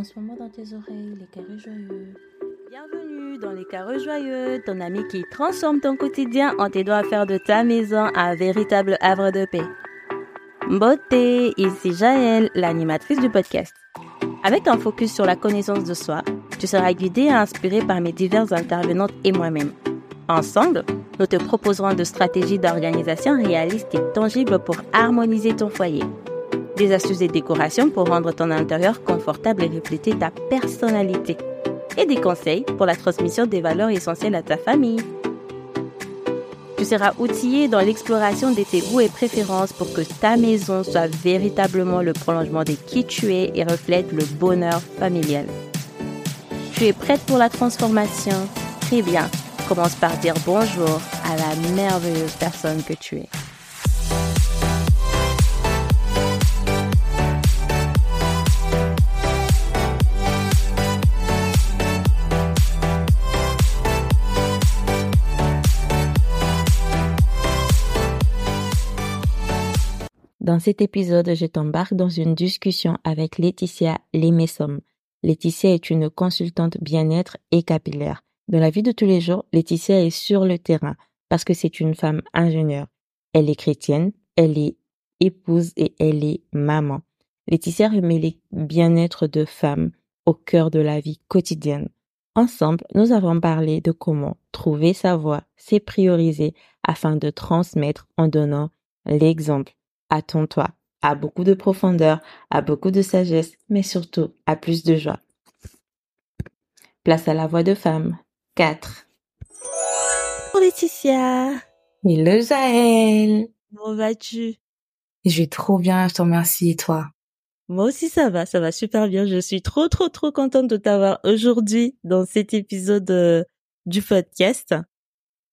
en dans tes oreilles les carrés joyeux. Bienvenue dans les carrés joyeux, ton ami qui transforme ton quotidien en t'aidant à faire de ta maison un véritable havre de paix. Beauté, ici Jaël, l'animatrice du podcast. Avec un focus sur la connaissance de soi, tu seras guidé et inspiré par mes diverses intervenantes et moi-même. Ensemble, nous te proposerons de stratégies d'organisation réalistes et tangibles pour harmoniser ton foyer des astuces de décoration pour rendre ton intérieur confortable et refléter ta personnalité, et des conseils pour la transmission des valeurs essentielles à ta famille. Tu seras outillé dans l'exploration de tes goûts et préférences pour que ta maison soit véritablement le prolongement de qui tu es et reflète le bonheur familial. Tu es prête pour la transformation? Très bien. Commence par dire bonjour à la merveilleuse personne que tu es. Dans cet épisode, je t'embarque dans une discussion avec Laetitia Lemessom. Laetitia est une consultante bien-être et capillaire. Dans la vie de tous les jours, Laetitia est sur le terrain parce que c'est une femme ingénieure. Elle est chrétienne, elle est épouse et elle est maman. Laetitia remet le bien-être de femmes au cœur de la vie quotidienne. Ensemble, nous avons parlé de comment trouver sa voie, se prioriser afin de transmettre en donnant l'exemple attends-toi à beaucoup de profondeur, à beaucoup de sagesse, mais surtout à plus de joie. Place à la voix de femme. 4. Bonjour Laetitia. Hello Jaël. Comment vas-tu? Je vais trop bien, je te remercie et toi? Moi aussi ça va, ça va super bien. Je suis trop trop trop contente de t'avoir aujourd'hui dans cet épisode euh, du podcast.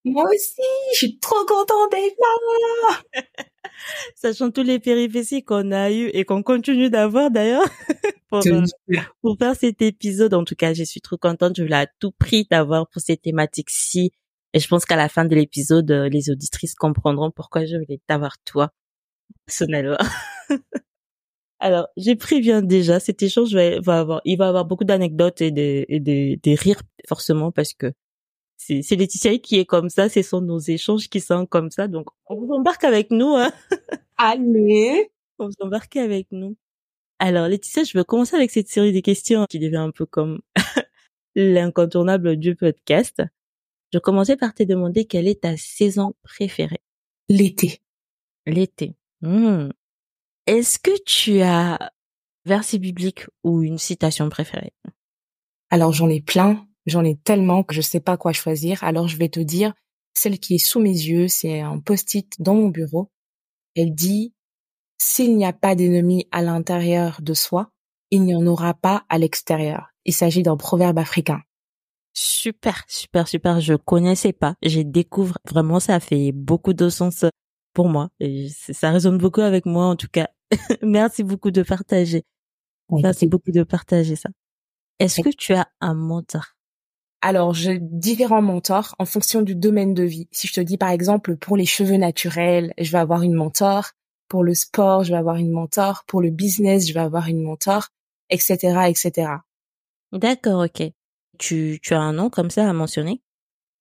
Moi aussi, je suis trop contente d'être là. Sachant tous les péripéties qu'on a eues et qu'on continue d'avoir d'ailleurs pour, euh, pour faire cet épisode. En tout cas, je suis trop contente. Je voulais à tout prix d'avoir pour ces thématiques-ci. Et je pense qu'à la fin de l'épisode, euh, les auditrices comprendront pourquoi je voulais t'avoir toi, personnellement. Alors, j'ai préviens déjà, cet échange va, va avoir, il va avoir beaucoup d'anecdotes et des, et des, des rires, forcément, parce que c'est, c'est Laetitia qui est comme ça, ce sont nos échanges qui sont comme ça. Donc, on vous embarque avec nous. Hein. Allez, on vous embarque avec nous. Alors, Laetitia, je vais commencer avec cette série de questions qui devient un peu comme l'incontournable du podcast. Je commençais par te demander quelle est ta saison préférée? L'été. L'été. Hmm. Est-ce que tu as verset biblique ou une citation préférée? Alors j'en ai plein, J'en ai tellement que je sais pas quoi choisir. Alors je vais te dire celle qui est sous mes yeux, c'est un post-it dans mon bureau. Elle dit s'il n'y a pas d'ennemi à l'intérieur de soi, il n'y en aura pas à l'extérieur. Il s'agit d'un proverbe africain. Super, super, super. Je connaissais pas. J'ai découvre vraiment ça fait beaucoup de sens pour moi. Et ça résonne beaucoup avec moi en tout cas. Merci beaucoup de partager. Merci beaucoup de partager ça. Est-ce que tu as un mentor? Alors, j'ai différents mentors en fonction du domaine de vie. Si je te dis par exemple pour les cheveux naturels, je vais avoir une mentor. Pour le sport, je vais avoir une mentor. Pour le business, je vais avoir une mentor, etc., etc. D'accord, ok. Tu, tu as un nom comme ça à mentionner?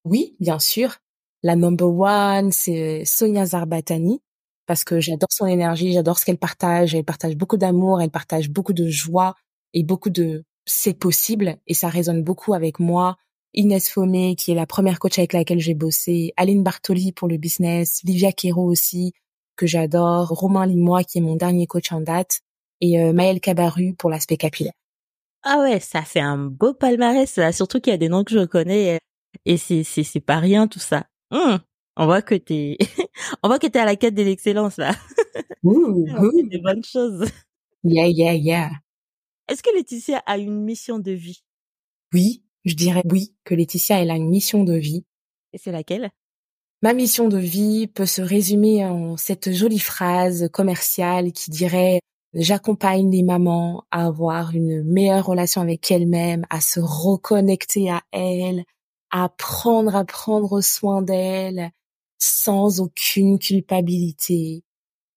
Oui, bien sûr. La number one, c'est Sonia Zarbatani parce que j'adore son énergie, j'adore ce qu'elle partage. Elle partage beaucoup d'amour, elle partage beaucoup de joie et beaucoup de c'est possible et ça résonne beaucoup avec moi Inès Fomé, qui est la première coach avec laquelle j'ai bossé, Aline Bartoli pour le business, Livia Quero aussi, que j'adore, Romain Limois, qui est mon dernier coach en date, et euh, Maël Cabaru pour l'aspect capillaire. Ah ouais, ça fait un beau palmarès, là. surtout qu'il y a des noms que je connais, et c'est, c'est, c'est pas rien tout ça. Hum, on voit que t'es, on voit que t'es à la quête de l'excellence, là. Ouh, des bonnes choses. Yeah, yeah, yeah. Est-ce que Laetitia a une mission de vie? Oui, je dirais oui, que Laetitia, elle a une mission de vie. Et c'est laquelle? Ma mission de vie peut se résumer en cette jolie phrase commerciale qui dirait J'accompagne les mamans à avoir une meilleure relation avec elles-mêmes, à se reconnecter à elles, à apprendre à prendre soin d'elles sans aucune culpabilité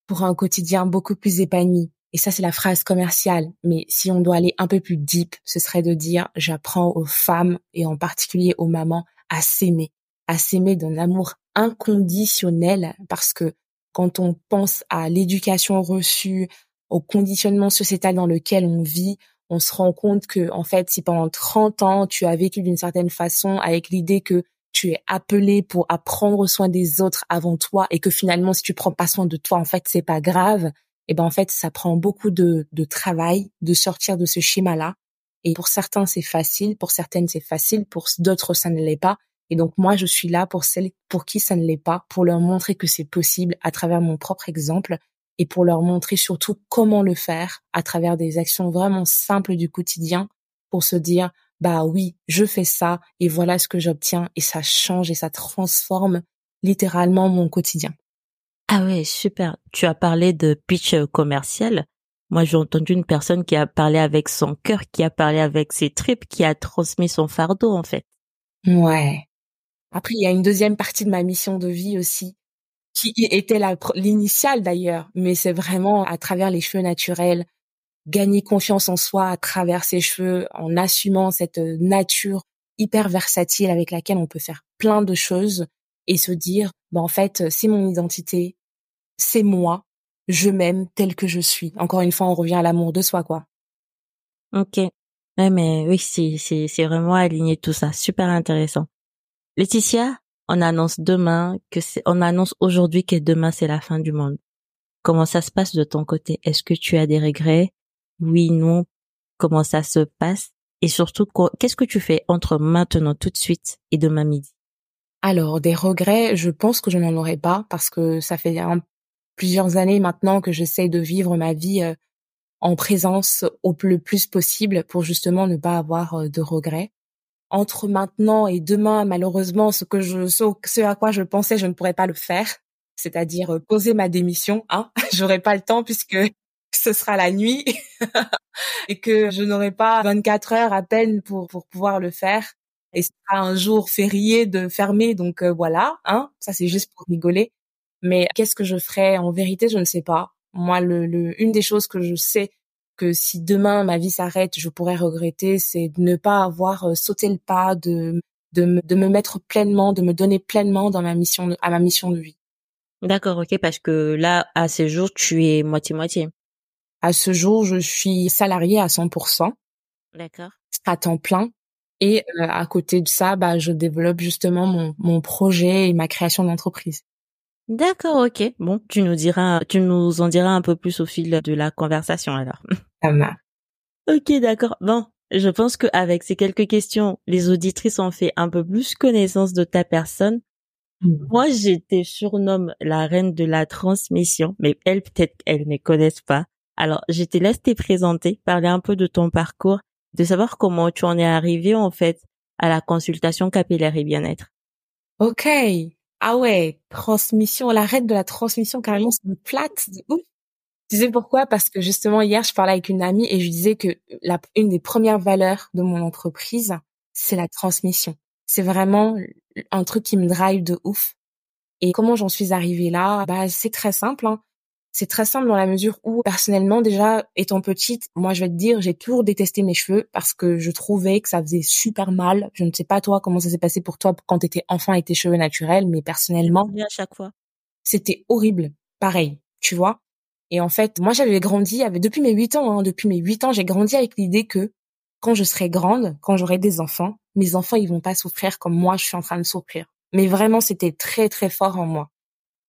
pour un quotidien beaucoup plus épanoui Et ça, c'est la phrase commerciale. Mais si on doit aller un peu plus deep, ce serait de dire, j'apprends aux femmes et en particulier aux mamans à s'aimer, à s'aimer d'un amour inconditionnel parce que quand on pense à l'éducation reçue, au conditionnement sociétal dans lequel on vit, on se rend compte que, en fait, si pendant 30 ans, tu as vécu d'une certaine façon avec l'idée que tu es appelé pour apprendre soin des autres avant toi et que finalement, si tu prends pas soin de toi, en fait, c'est pas grave. Et eh ben, en fait, ça prend beaucoup de, de travail de sortir de ce schéma-là. Et pour certains, c'est facile. Pour certaines, c'est facile. Pour d'autres, ça ne l'est pas. Et donc, moi, je suis là pour celles pour qui ça ne l'est pas, pour leur montrer que c'est possible à travers mon propre exemple et pour leur montrer surtout comment le faire à travers des actions vraiment simples du quotidien pour se dire, bah oui, je fais ça et voilà ce que j'obtiens et ça change et ça transforme littéralement mon quotidien. Ah ouais, super. Tu as parlé de pitch commercial. Moi, j'ai entendu une personne qui a parlé avec son cœur, qui a parlé avec ses tripes, qui a transmis son fardeau, en fait. Ouais. Après, il y a une deuxième partie de ma mission de vie aussi, qui était l'initiale d'ailleurs, mais c'est vraiment à travers les cheveux naturels, gagner confiance en soi à travers ses cheveux, en assumant cette nature hyper versatile avec laquelle on peut faire plein de choses et se dire, bah en fait, c'est mon identité, c'est moi, je m'aime tel que je suis. Encore une fois, on revient à l'amour de soi, quoi. Ok. Ouais, mais oui, c'est, c'est, c'est vraiment aligné tout ça. Super intéressant. Laetitia, on annonce demain que c'est, on annonce aujourd'hui que demain c'est la fin du monde. Comment ça se passe de ton côté? Est-ce que tu as des regrets? Oui, non. Comment ça se passe? Et surtout, qu'est-ce que tu fais entre maintenant tout de suite et demain midi? Alors, des regrets, je pense que je n'en aurai pas parce que ça fait plusieurs années maintenant que j'essaie de vivre ma vie euh, en présence au le plus possible pour justement ne pas avoir euh, de regrets entre maintenant et demain, malheureusement, ce que je, ce, à quoi je pensais, je ne pourrais pas le faire. C'est-à-dire euh, poser ma démission, hein. J'aurai pas le temps puisque ce sera la nuit et que je n'aurai pas 24 heures à peine pour, pour pouvoir le faire. Et ce sera un jour férié de fermer, donc euh, voilà, hein. Ça, c'est juste pour rigoler. Mais qu'est-ce que je ferai En vérité, je ne sais pas. Moi, le, le, une des choses que je sais, que si demain ma vie s'arrête, je pourrais regretter, c'est de ne pas avoir euh, sauté le pas, de, de, me, de me mettre pleinement, de me donner pleinement dans ma mission, à ma mission de vie. D'accord, ok, parce que là, à ce jour, tu es moitié-moitié. À ce jour, je suis salariée à 100%. D'accord. À temps plein. Et euh, à côté de ça, bah, je développe justement mon, mon projet et ma création d'entreprise. D'accord, ok. Bon, tu nous diras, tu nous en diras un peu plus au fil de la conversation alors. Ok, d'accord. Bon, je pense qu'avec ces quelques questions, les auditrices ont fait un peu plus connaissance de ta personne. Hmm. Moi, te surnomme la reine de la transmission, mais elles, peut-être, elles ne connaissent pas. Alors, je te laisse te présenter, parler un peu de ton parcours, de savoir comment tu en es arrivé, en fait, à la consultation capillaire et bien-être. Ok. Ah ouais, transmission, la reine de la transmission, carrément, c'est une plate de ouf. Tu sais pourquoi? Parce que justement hier, je parlais avec une amie et je disais que la, une des premières valeurs de mon entreprise, c'est la transmission. C'est vraiment un truc qui me drive de ouf. Et comment j'en suis arrivée là? Bah c'est très simple. Hein. C'est très simple dans la mesure où personnellement déjà étant petite, moi je vais te dire, j'ai toujours détesté mes cheveux parce que je trouvais que ça faisait super mal. Je ne sais pas toi comment ça s'est passé pour toi quand tu étais enfant avec tes cheveux naturels, mais personnellement, à chaque fois. C'était horrible. Pareil, tu vois? Et en fait, moi, j'avais grandi avec, depuis mes huit ans, hein, depuis mes huit ans, j'ai grandi avec l'idée que quand je serai grande, quand j'aurai des enfants, mes enfants, ils vont pas souffrir comme moi, je suis en train de souffrir. Mais vraiment, c'était très, très fort en moi.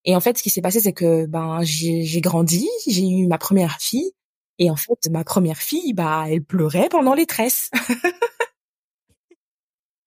Et en fait, ce qui s'est passé, c'est que, ben, j'ai grandi, j'ai eu ma première fille. Et en fait, ma première fille, bah, elle pleurait pendant les tresses.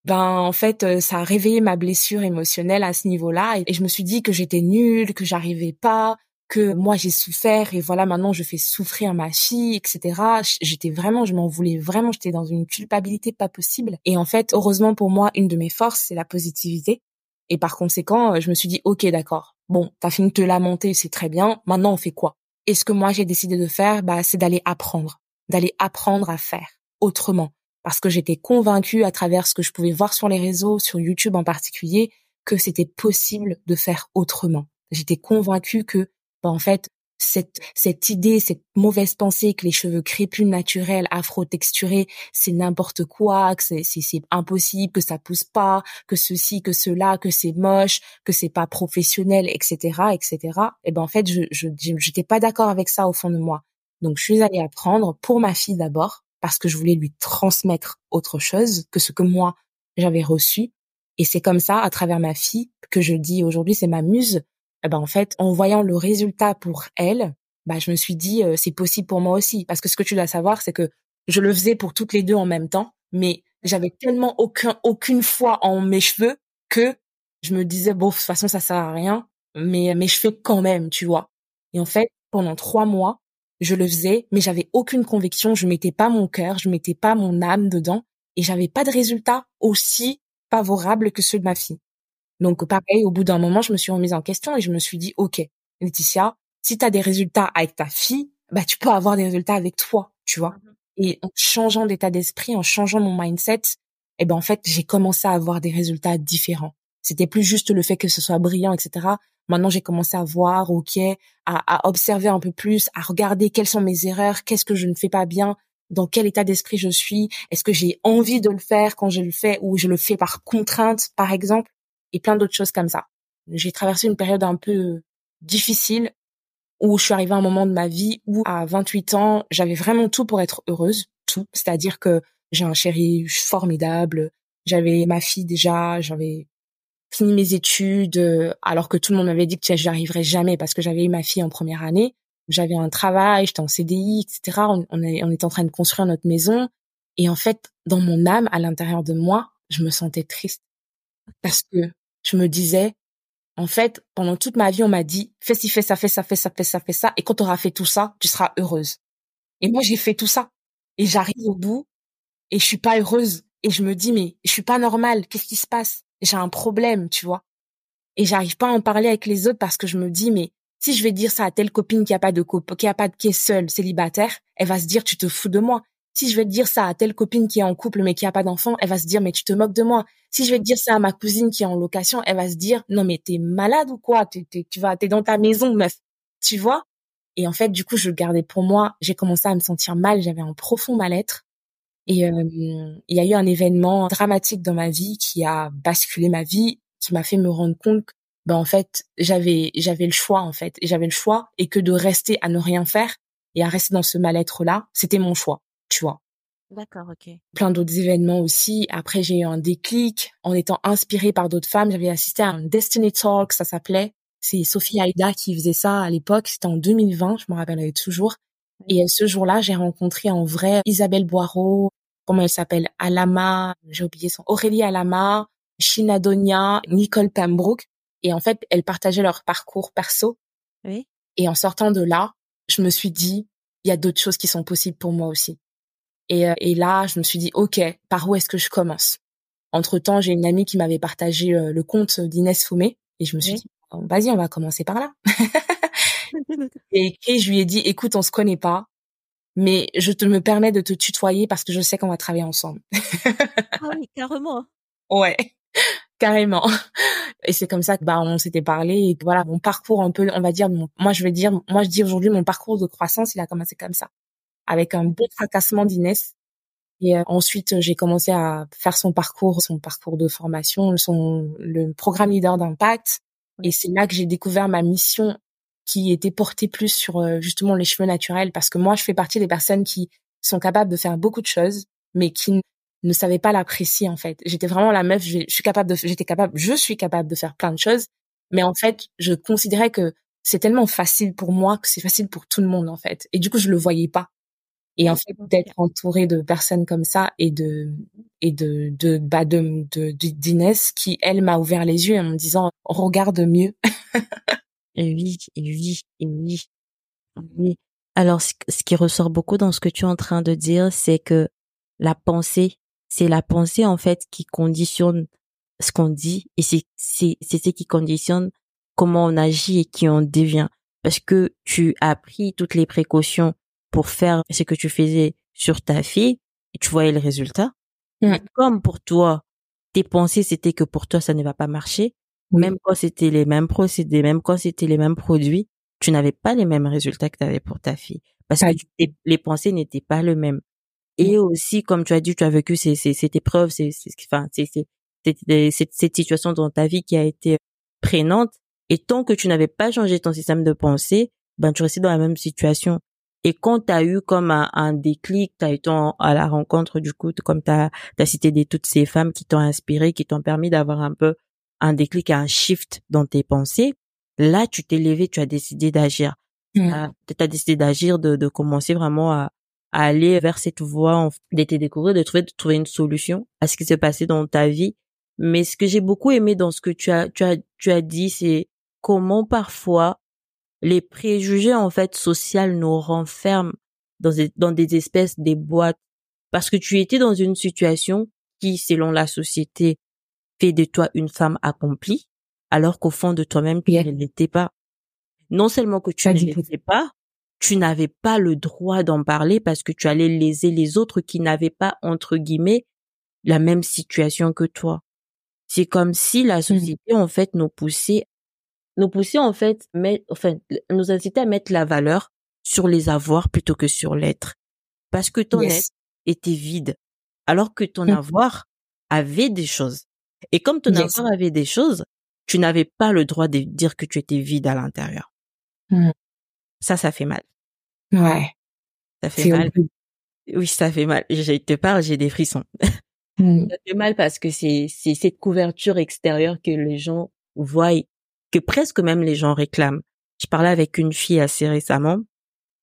ben en fait euh, ça a réveillé ma blessure émotionnelle à ce niveau-là et je me suis dit que j'étais nulle, que j'arrivais pas, que moi j'ai souffert et voilà maintenant je fais souffrir ma fille, etc. J'étais vraiment, je m'en voulais vraiment, j'étais dans une culpabilité pas possible. Et en fait, heureusement pour moi, une de mes forces c'est la positivité. Et par conséquent, je me suis dit ok d'accord, bon t'as fini de te lamenter, c'est très bien. Maintenant on fait quoi? Et ce que moi j'ai décidé de faire, bah c'est d'aller apprendre, d'aller apprendre à faire autrement, parce que j'étais convaincue à travers ce que je pouvais voir sur les réseaux, sur YouTube en particulier, que c'était possible de faire autrement. J'étais convaincue que bah, en fait, cette, cette idée, cette mauvaise pensée que les cheveux crépus naturels, afro-texturés, c'est n'importe quoi, que c'est, c'est, impossible, que ça pousse pas, que ceci, que cela, que c'est moche, que c'est pas professionnel, etc., etc. Et ben, en fait, je, je, j'étais pas d'accord avec ça au fond de moi. Donc, je suis allée apprendre pour ma fille d'abord, parce que je voulais lui transmettre autre chose que ce que moi, j'avais reçu. Et c'est comme ça, à travers ma fille, que je dis aujourd'hui, c'est ma muse, eh ben en fait, en voyant le résultat pour elle, bah je me suis dit euh, c'est possible pour moi aussi parce que ce que tu dois savoir c'est que je le faisais pour toutes les deux en même temps, mais j'avais tellement aucun aucune foi en mes cheveux que je me disais bon de toute façon ça sert à rien, mais mais je fais quand même, tu vois. Et en fait, pendant trois mois, je le faisais, mais j'avais aucune conviction, je mettais pas mon cœur, je mettais pas mon âme dedans, et j'avais pas de résultat aussi favorable que ceux de ma fille. Donc pareil, au bout d'un moment, je me suis remise en question et je me suis dit, OK, Laetitia, si tu as des résultats avec ta fille, bah tu peux avoir des résultats avec toi, tu vois. Mmh et en changeant d'état d'esprit, en changeant mon mindset, eh ben en fait, j'ai commencé à avoir des résultats différents. C'était plus juste le fait que ce soit brillant, etc. Maintenant, j'ai commencé à voir, ok, à, à, observer un peu plus, à regarder quelles sont mes erreurs, qu'est-ce que je ne fais pas bien, dans quel état d'esprit je suis, est-ce que j'ai envie de le faire quand je le fais ou je le fais par contrainte, par exemple et plein d'autres choses comme ça. J'ai traversé une période un peu difficile où je suis arrivée à un moment de ma vie où à 28 ans, j'avais vraiment tout pour être heureuse, tout, c'est-à-dire que j'ai un chéri formidable, j'avais ma fille déjà, j'avais fini mes études alors que tout le monde m'avait dit que j'y arriverais jamais parce que j'avais eu ma fille en première année. J'avais un travail, j'étais en CDI, etc. On, on, est, on était en train de construire notre maison. Et en fait, dans mon âme, à l'intérieur de moi, je me sentais triste. Parce que je me disais, en fait, pendant toute ma vie, on m'a dit, fais ci, fais ça, fais ça, fais ça, fais ça, fais ça, et quand tu auras fait tout ça, tu seras heureuse. Et moi, j'ai fait tout ça. Et j'arrive au bout, et je suis pas heureuse. Et je me dis, mais je suis pas normale, qu'est-ce qui se passe? J'ai un problème, tu vois. Et j'arrive pas à en parler avec les autres parce que je me dis, mais si je vais dire ça à telle copine qui a pas de cop qui a pas de, qui est seule, célibataire, elle va se dire, tu te fous de moi. Si je vais te dire ça à telle copine qui est en couple mais qui a pas d'enfant, elle va se dire mais tu te moques de moi. Si je vais te dire ça à ma cousine qui est en location, elle va se dire non mais t'es malade ou quoi? Tu vas t'es dans ta maison meuf, tu vois? Et en fait du coup je le gardais pour moi. J'ai commencé à me sentir mal. J'avais un profond mal-être. Et euh, il y a eu un événement dramatique dans ma vie qui a basculé ma vie, qui m'a fait me rendre compte que ben en fait j'avais j'avais le choix en fait j'avais le choix et que de rester à ne rien faire et à rester dans ce mal-être là, c'était mon choix tu vois. D'accord, ok. Plein d'autres événements aussi. Après, j'ai eu un déclic en étant inspirée par d'autres femmes. J'avais assisté à un Destiny Talk, ça s'appelait. C'est Sophie Aïda qui faisait ça à l'époque. C'était en 2020, je me rappellerai toujours. Et ce jour-là, j'ai rencontré en vrai Isabelle Boireau, comment elle s'appelle, Alama, j'ai oublié son, Aurélie Alama, Shina Donia, Nicole Pembroke. Et en fait, elles partageaient leur parcours perso. Oui. Et en sortant de là, je me suis dit, il y a d'autres choses qui sont possibles pour moi aussi. Et, euh, et là, je me suis dit, OK, par où est-ce que je commence? Entre-temps, j'ai une amie qui m'avait partagé euh, le compte d'Inès Foumé. Et je me suis dit, vas-y, on va commencer par là. et, et je lui ai dit, écoute, on se connaît pas, mais je te me permets de te tutoyer parce que je sais qu'on va travailler ensemble. ah oui, carrément. Ouais, carrément. Et c'est comme ça que bah on s'était parlé et voilà mon parcours un peu, on va dire, moi je vais dire, moi je dis aujourd'hui mon parcours de croissance, il a commencé comme ça avec un bon fracassement d'Inès. Et euh, ensuite, j'ai commencé à faire son parcours, son parcours de formation, son le programme leader d'impact. Et c'est là que j'ai découvert ma mission qui était portée plus sur euh, justement les cheveux naturels parce que moi, je fais partie des personnes qui sont capables de faire beaucoup de choses, mais qui ne savaient pas l'apprécier en fait. J'étais vraiment la meuf, je, suis capable de, j'étais capable, je suis capable de faire plein de choses, mais en fait, je considérais que c'est tellement facile pour moi que c'est facile pour tout le monde en fait. Et du coup, je le voyais pas. Et en fait, d'être entouré de personnes comme ça et de et de de bah de d'Inès qui elle m'a ouvert les yeux en me disant regarde mieux. et oui, et oui, et oui, oui. Alors, ce qui ressort beaucoup dans ce que tu es en train de dire, c'est que la pensée, c'est la pensée en fait qui conditionne ce qu'on dit et c'est c'est c'est ce qui conditionne comment on agit et qui on devient. Parce que tu as pris toutes les précautions pour faire ce que tu faisais sur ta fille et tu voyais le résultat. Mm. Comme pour toi, tes pensées c'était que pour toi ça ne va pas marcher, même quand c'était les mêmes procédés, même quand c'était les mêmes produits, tu n'avais pas les mêmes résultats que tu avais pour ta fille parce que les pensées n'étaient pas les mêmes. Et aussi, comme tu as dit, tu as vécu ces, ces, cette épreuve, enfin, cette, cette situation dans ta vie qui a été prégnante. Et tant que tu n'avais pas changé ton système de pensée, ben tu restais dans la même situation. Et quand tu as eu comme un, un déclic, tu as été à la rencontre du coup, comme tu as, cité des, toutes ces femmes qui t'ont inspiré, qui t'ont permis d'avoir un peu un déclic, un shift dans tes pensées, là tu t'es levé, tu as décidé d'agir. Mmh. Tu as décidé d'agir, de, de commencer vraiment à, à aller vers cette voie d'être découvrir, de trouver, de trouver une solution à ce qui s'est passé dans ta vie. Mais ce que j'ai beaucoup aimé dans ce que tu as, tu as, tu as dit, c'est comment parfois les préjugés, en fait, sociaux nous renferment dans des, dans des espèces, des boîtes. Parce que tu étais dans une situation qui, selon la société, fait de toi une femme accomplie, alors qu'au fond de toi-même, tu ne l'étais pas. Non seulement que tu ne l'étais pas, tu n'avais pas le droit d'en parler parce que tu allais léser les autres qui n'avaient pas, entre guillemets, la même situation que toi. C'est comme si la mmh. société, en fait, nous poussait, nous poussait, en fait, mais, enfin, nous incitait à mettre la valeur sur les avoirs plutôt que sur l'être. Parce que ton être était vide. Alors que ton mmh. avoir avait des choses. Et comme ton avoir avait des choses, tu n'avais pas le droit de dire que tu étais vide à l'intérieur. Mmh. Ça, ça fait mal. Ouais. Ça fait mal. Oui, ça fait mal. Je te parle, j'ai des frissons. Mmh. Ça fait mal parce que c'est c'est cette couverture extérieure que les gens voient, que presque même les gens réclament. Je parlais avec une fille assez récemment.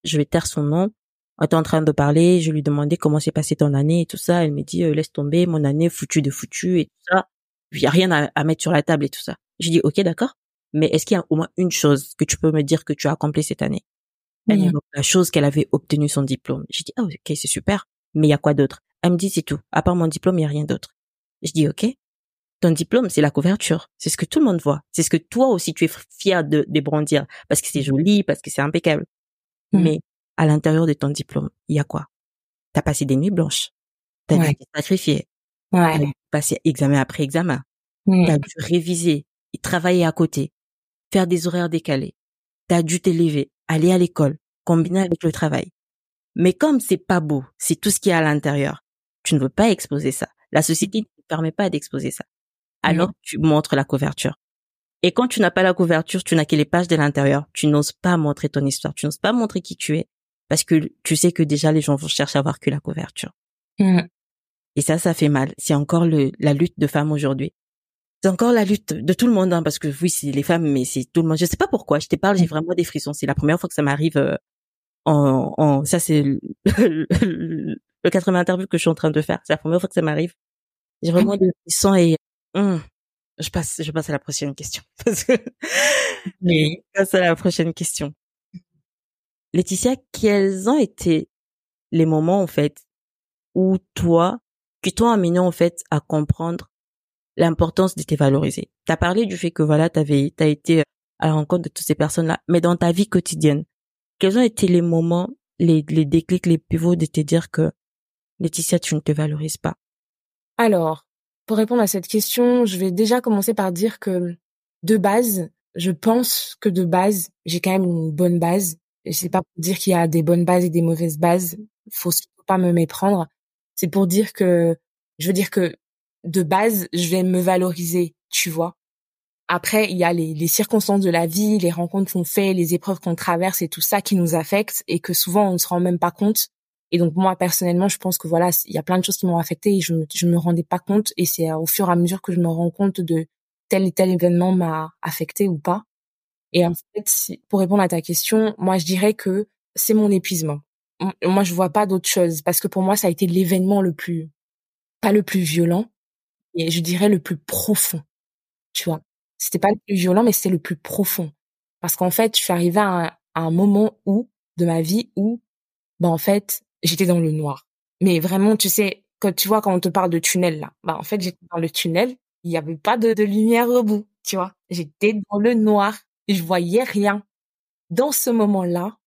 Je vais taire son nom. On était en train de parler. Je lui demandais comment s'est passée ton année et tout ça. Elle me dit euh, laisse tomber mon année foutue de foutu et tout ça. Il y a rien à, à mettre sur la table et tout ça. Je dis ok d'accord. Mais est-ce qu'il y a au moins une chose que tu peux me dire que tu as accompli cette année? Elle mmh. la chose qu'elle avait obtenu son diplôme. J'ai dit, ah, ok, c'est super. Mais il y a quoi d'autre? Elle me dit, c'est tout. À part mon diplôme, il y a rien d'autre. Je dis, ok. Ton diplôme, c'est la couverture. C'est ce que tout le monde voit. C'est ce que toi aussi tu es fier de, débrandir parce que c'est joli, parce que c'est impeccable. Mmh. Mais à l'intérieur de ton diplôme, il y a quoi? T'as passé des nuits blanches. T'as dû te sacrifier. Ouais. T'as passé examen après examen. Mmh. T'as dû réviser et travailler à côté. Faire des horaires décalés. T'as dû t'élever aller à l'école, combiner avec le travail. Mais comme c'est pas beau, c'est tout ce qui est à l'intérieur, tu ne veux pas exposer ça. La société ne te permet pas d'exposer ça. Alors tu montres la couverture. Et quand tu n'as pas la couverture, tu n'as que les pages de l'intérieur. Tu n'oses pas montrer ton histoire, tu n'oses pas montrer qui tu es, parce que tu sais que déjà les gens vont chercher à voir que la couverture. Mmh. Et ça, ça fait mal. C'est encore le, la lutte de femmes aujourd'hui c'est encore la lutte de tout le monde, hein, parce que oui, c'est les femmes, mais c'est tout le monde. Je sais pas pourquoi. Je te parle, j'ai vraiment des frissons. C'est la première fois que ça m'arrive. Euh, en, en, ça c'est le, le, quatrième interview que je suis en train de faire. C'est la première fois que ça m'arrive. J'ai vraiment des frissons et hum, je passe, je passe à la prochaine question. Parce que je passe à la prochaine question. Laetitia, quels ont été les moments en fait où toi, qui t'ont amené en fait à comprendre l'importance de te valoriser? Tu as parlé du fait que voilà, tu avais as été à la rencontre de toutes ces personnes-là, mais dans ta vie quotidienne, quels ont été les moments, les, les déclics, les pivots de te dire que Laetitia, tu ne te valorises pas? Alors, pour répondre à cette question, je vais déjà commencer par dire que de base, je pense que de base, j'ai quand même une bonne base. Et c'est pas pour dire qu'il y a des bonnes bases et des mauvaises bases. Faut pas me méprendre. C'est pour dire que, je veux dire que de base, je vais me valoriser, tu vois. Après, il y a les, les circonstances de la vie, les rencontres qu'on fait, les épreuves qu'on traverse et tout ça qui nous affectent et que souvent on ne se rend même pas compte. Et donc moi personnellement, je pense que voilà, il y a plein de choses qui m'ont affecté et je me, je me rendais pas compte. Et c'est au fur et à mesure que je me rends compte de tel et tel événement m'a affecté ou pas. Et en fait, pour répondre à ta question, moi je dirais que c'est mon épuisement. Moi je vois pas d'autre chose parce que pour moi ça a été l'événement le plus, pas le plus violent, et je dirais le plus profond. Tu vois, c'était pas le plus violent, mais c'était le plus profond. Parce qu'en fait, je suis arrivée à un, moment où, de ma vie, où, bah, en fait, j'étais dans le noir. Mais vraiment, tu sais, quand tu vois, quand on te parle de tunnel, là, bah, en fait, j'étais dans le tunnel, il n'y avait pas de, de lumière au bout, tu vois. J'étais dans le noir, je voyais rien. Dans ce moment-là,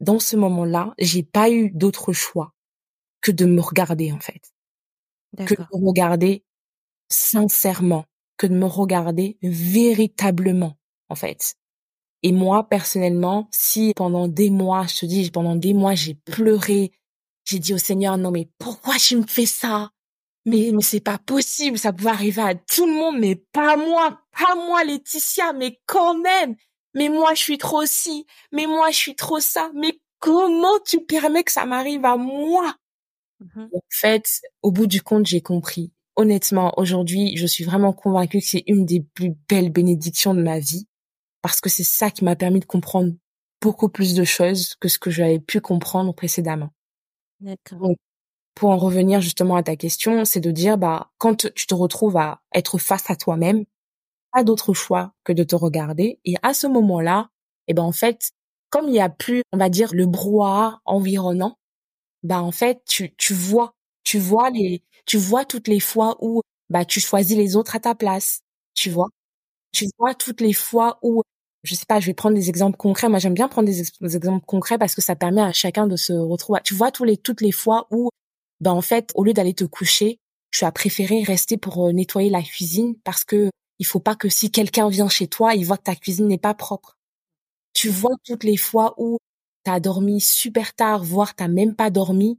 dans ce moment-là, j'ai pas eu d'autre choix que de me regarder, en fait. Que de me regarder sincèrement que de me regarder véritablement, en fait. Et moi, personnellement, si pendant des mois, je te dis, pendant des mois, j'ai pleuré, j'ai dit au Seigneur, non, mais pourquoi tu me fais ça? Mais, mais c'est pas possible, ça pouvait arriver à tout le monde, mais pas moi, pas moi, Laetitia, mais quand même. Mais moi, je suis trop ci, mais moi, je suis trop ça, mais comment tu permets que ça m'arrive à moi? Mhm. En fait, au bout du compte, j'ai compris. Honnêtement, aujourd'hui, je suis vraiment convaincue que c'est une des plus belles bénédictions de ma vie parce que c'est ça qui m'a permis de comprendre beaucoup plus de choses que ce que j'avais pu comprendre précédemment. D'accord. pour en revenir justement à ta question, c'est de dire, bah, quand tu te retrouves à être face à toi-même, pas d'autre choix que de te regarder. Et à ce moment-là, eh ben, en fait, comme il n'y a plus, on va dire, le brouhaha environnant, bah, en fait, tu, tu vois, tu vois les, tu vois toutes les fois où, bah, tu choisis les autres à ta place, tu vois? Tu vois toutes les fois où je sais pas, je vais prendre des exemples concrets. Moi, j'aime bien prendre des, exemples concrets parce que ça permet à chacun de se retrouver. Tu vois, tous les, toutes les fois où, ben, en fait, au lieu d'aller te coucher, tu as préféré rester pour euh, nettoyer la cuisine parce que il faut pas que si quelqu'un vient chez toi, il voit que ta cuisine n'est pas propre. Tu vois toutes les fois où tu as dormi super tard, voire t'as même pas dormi,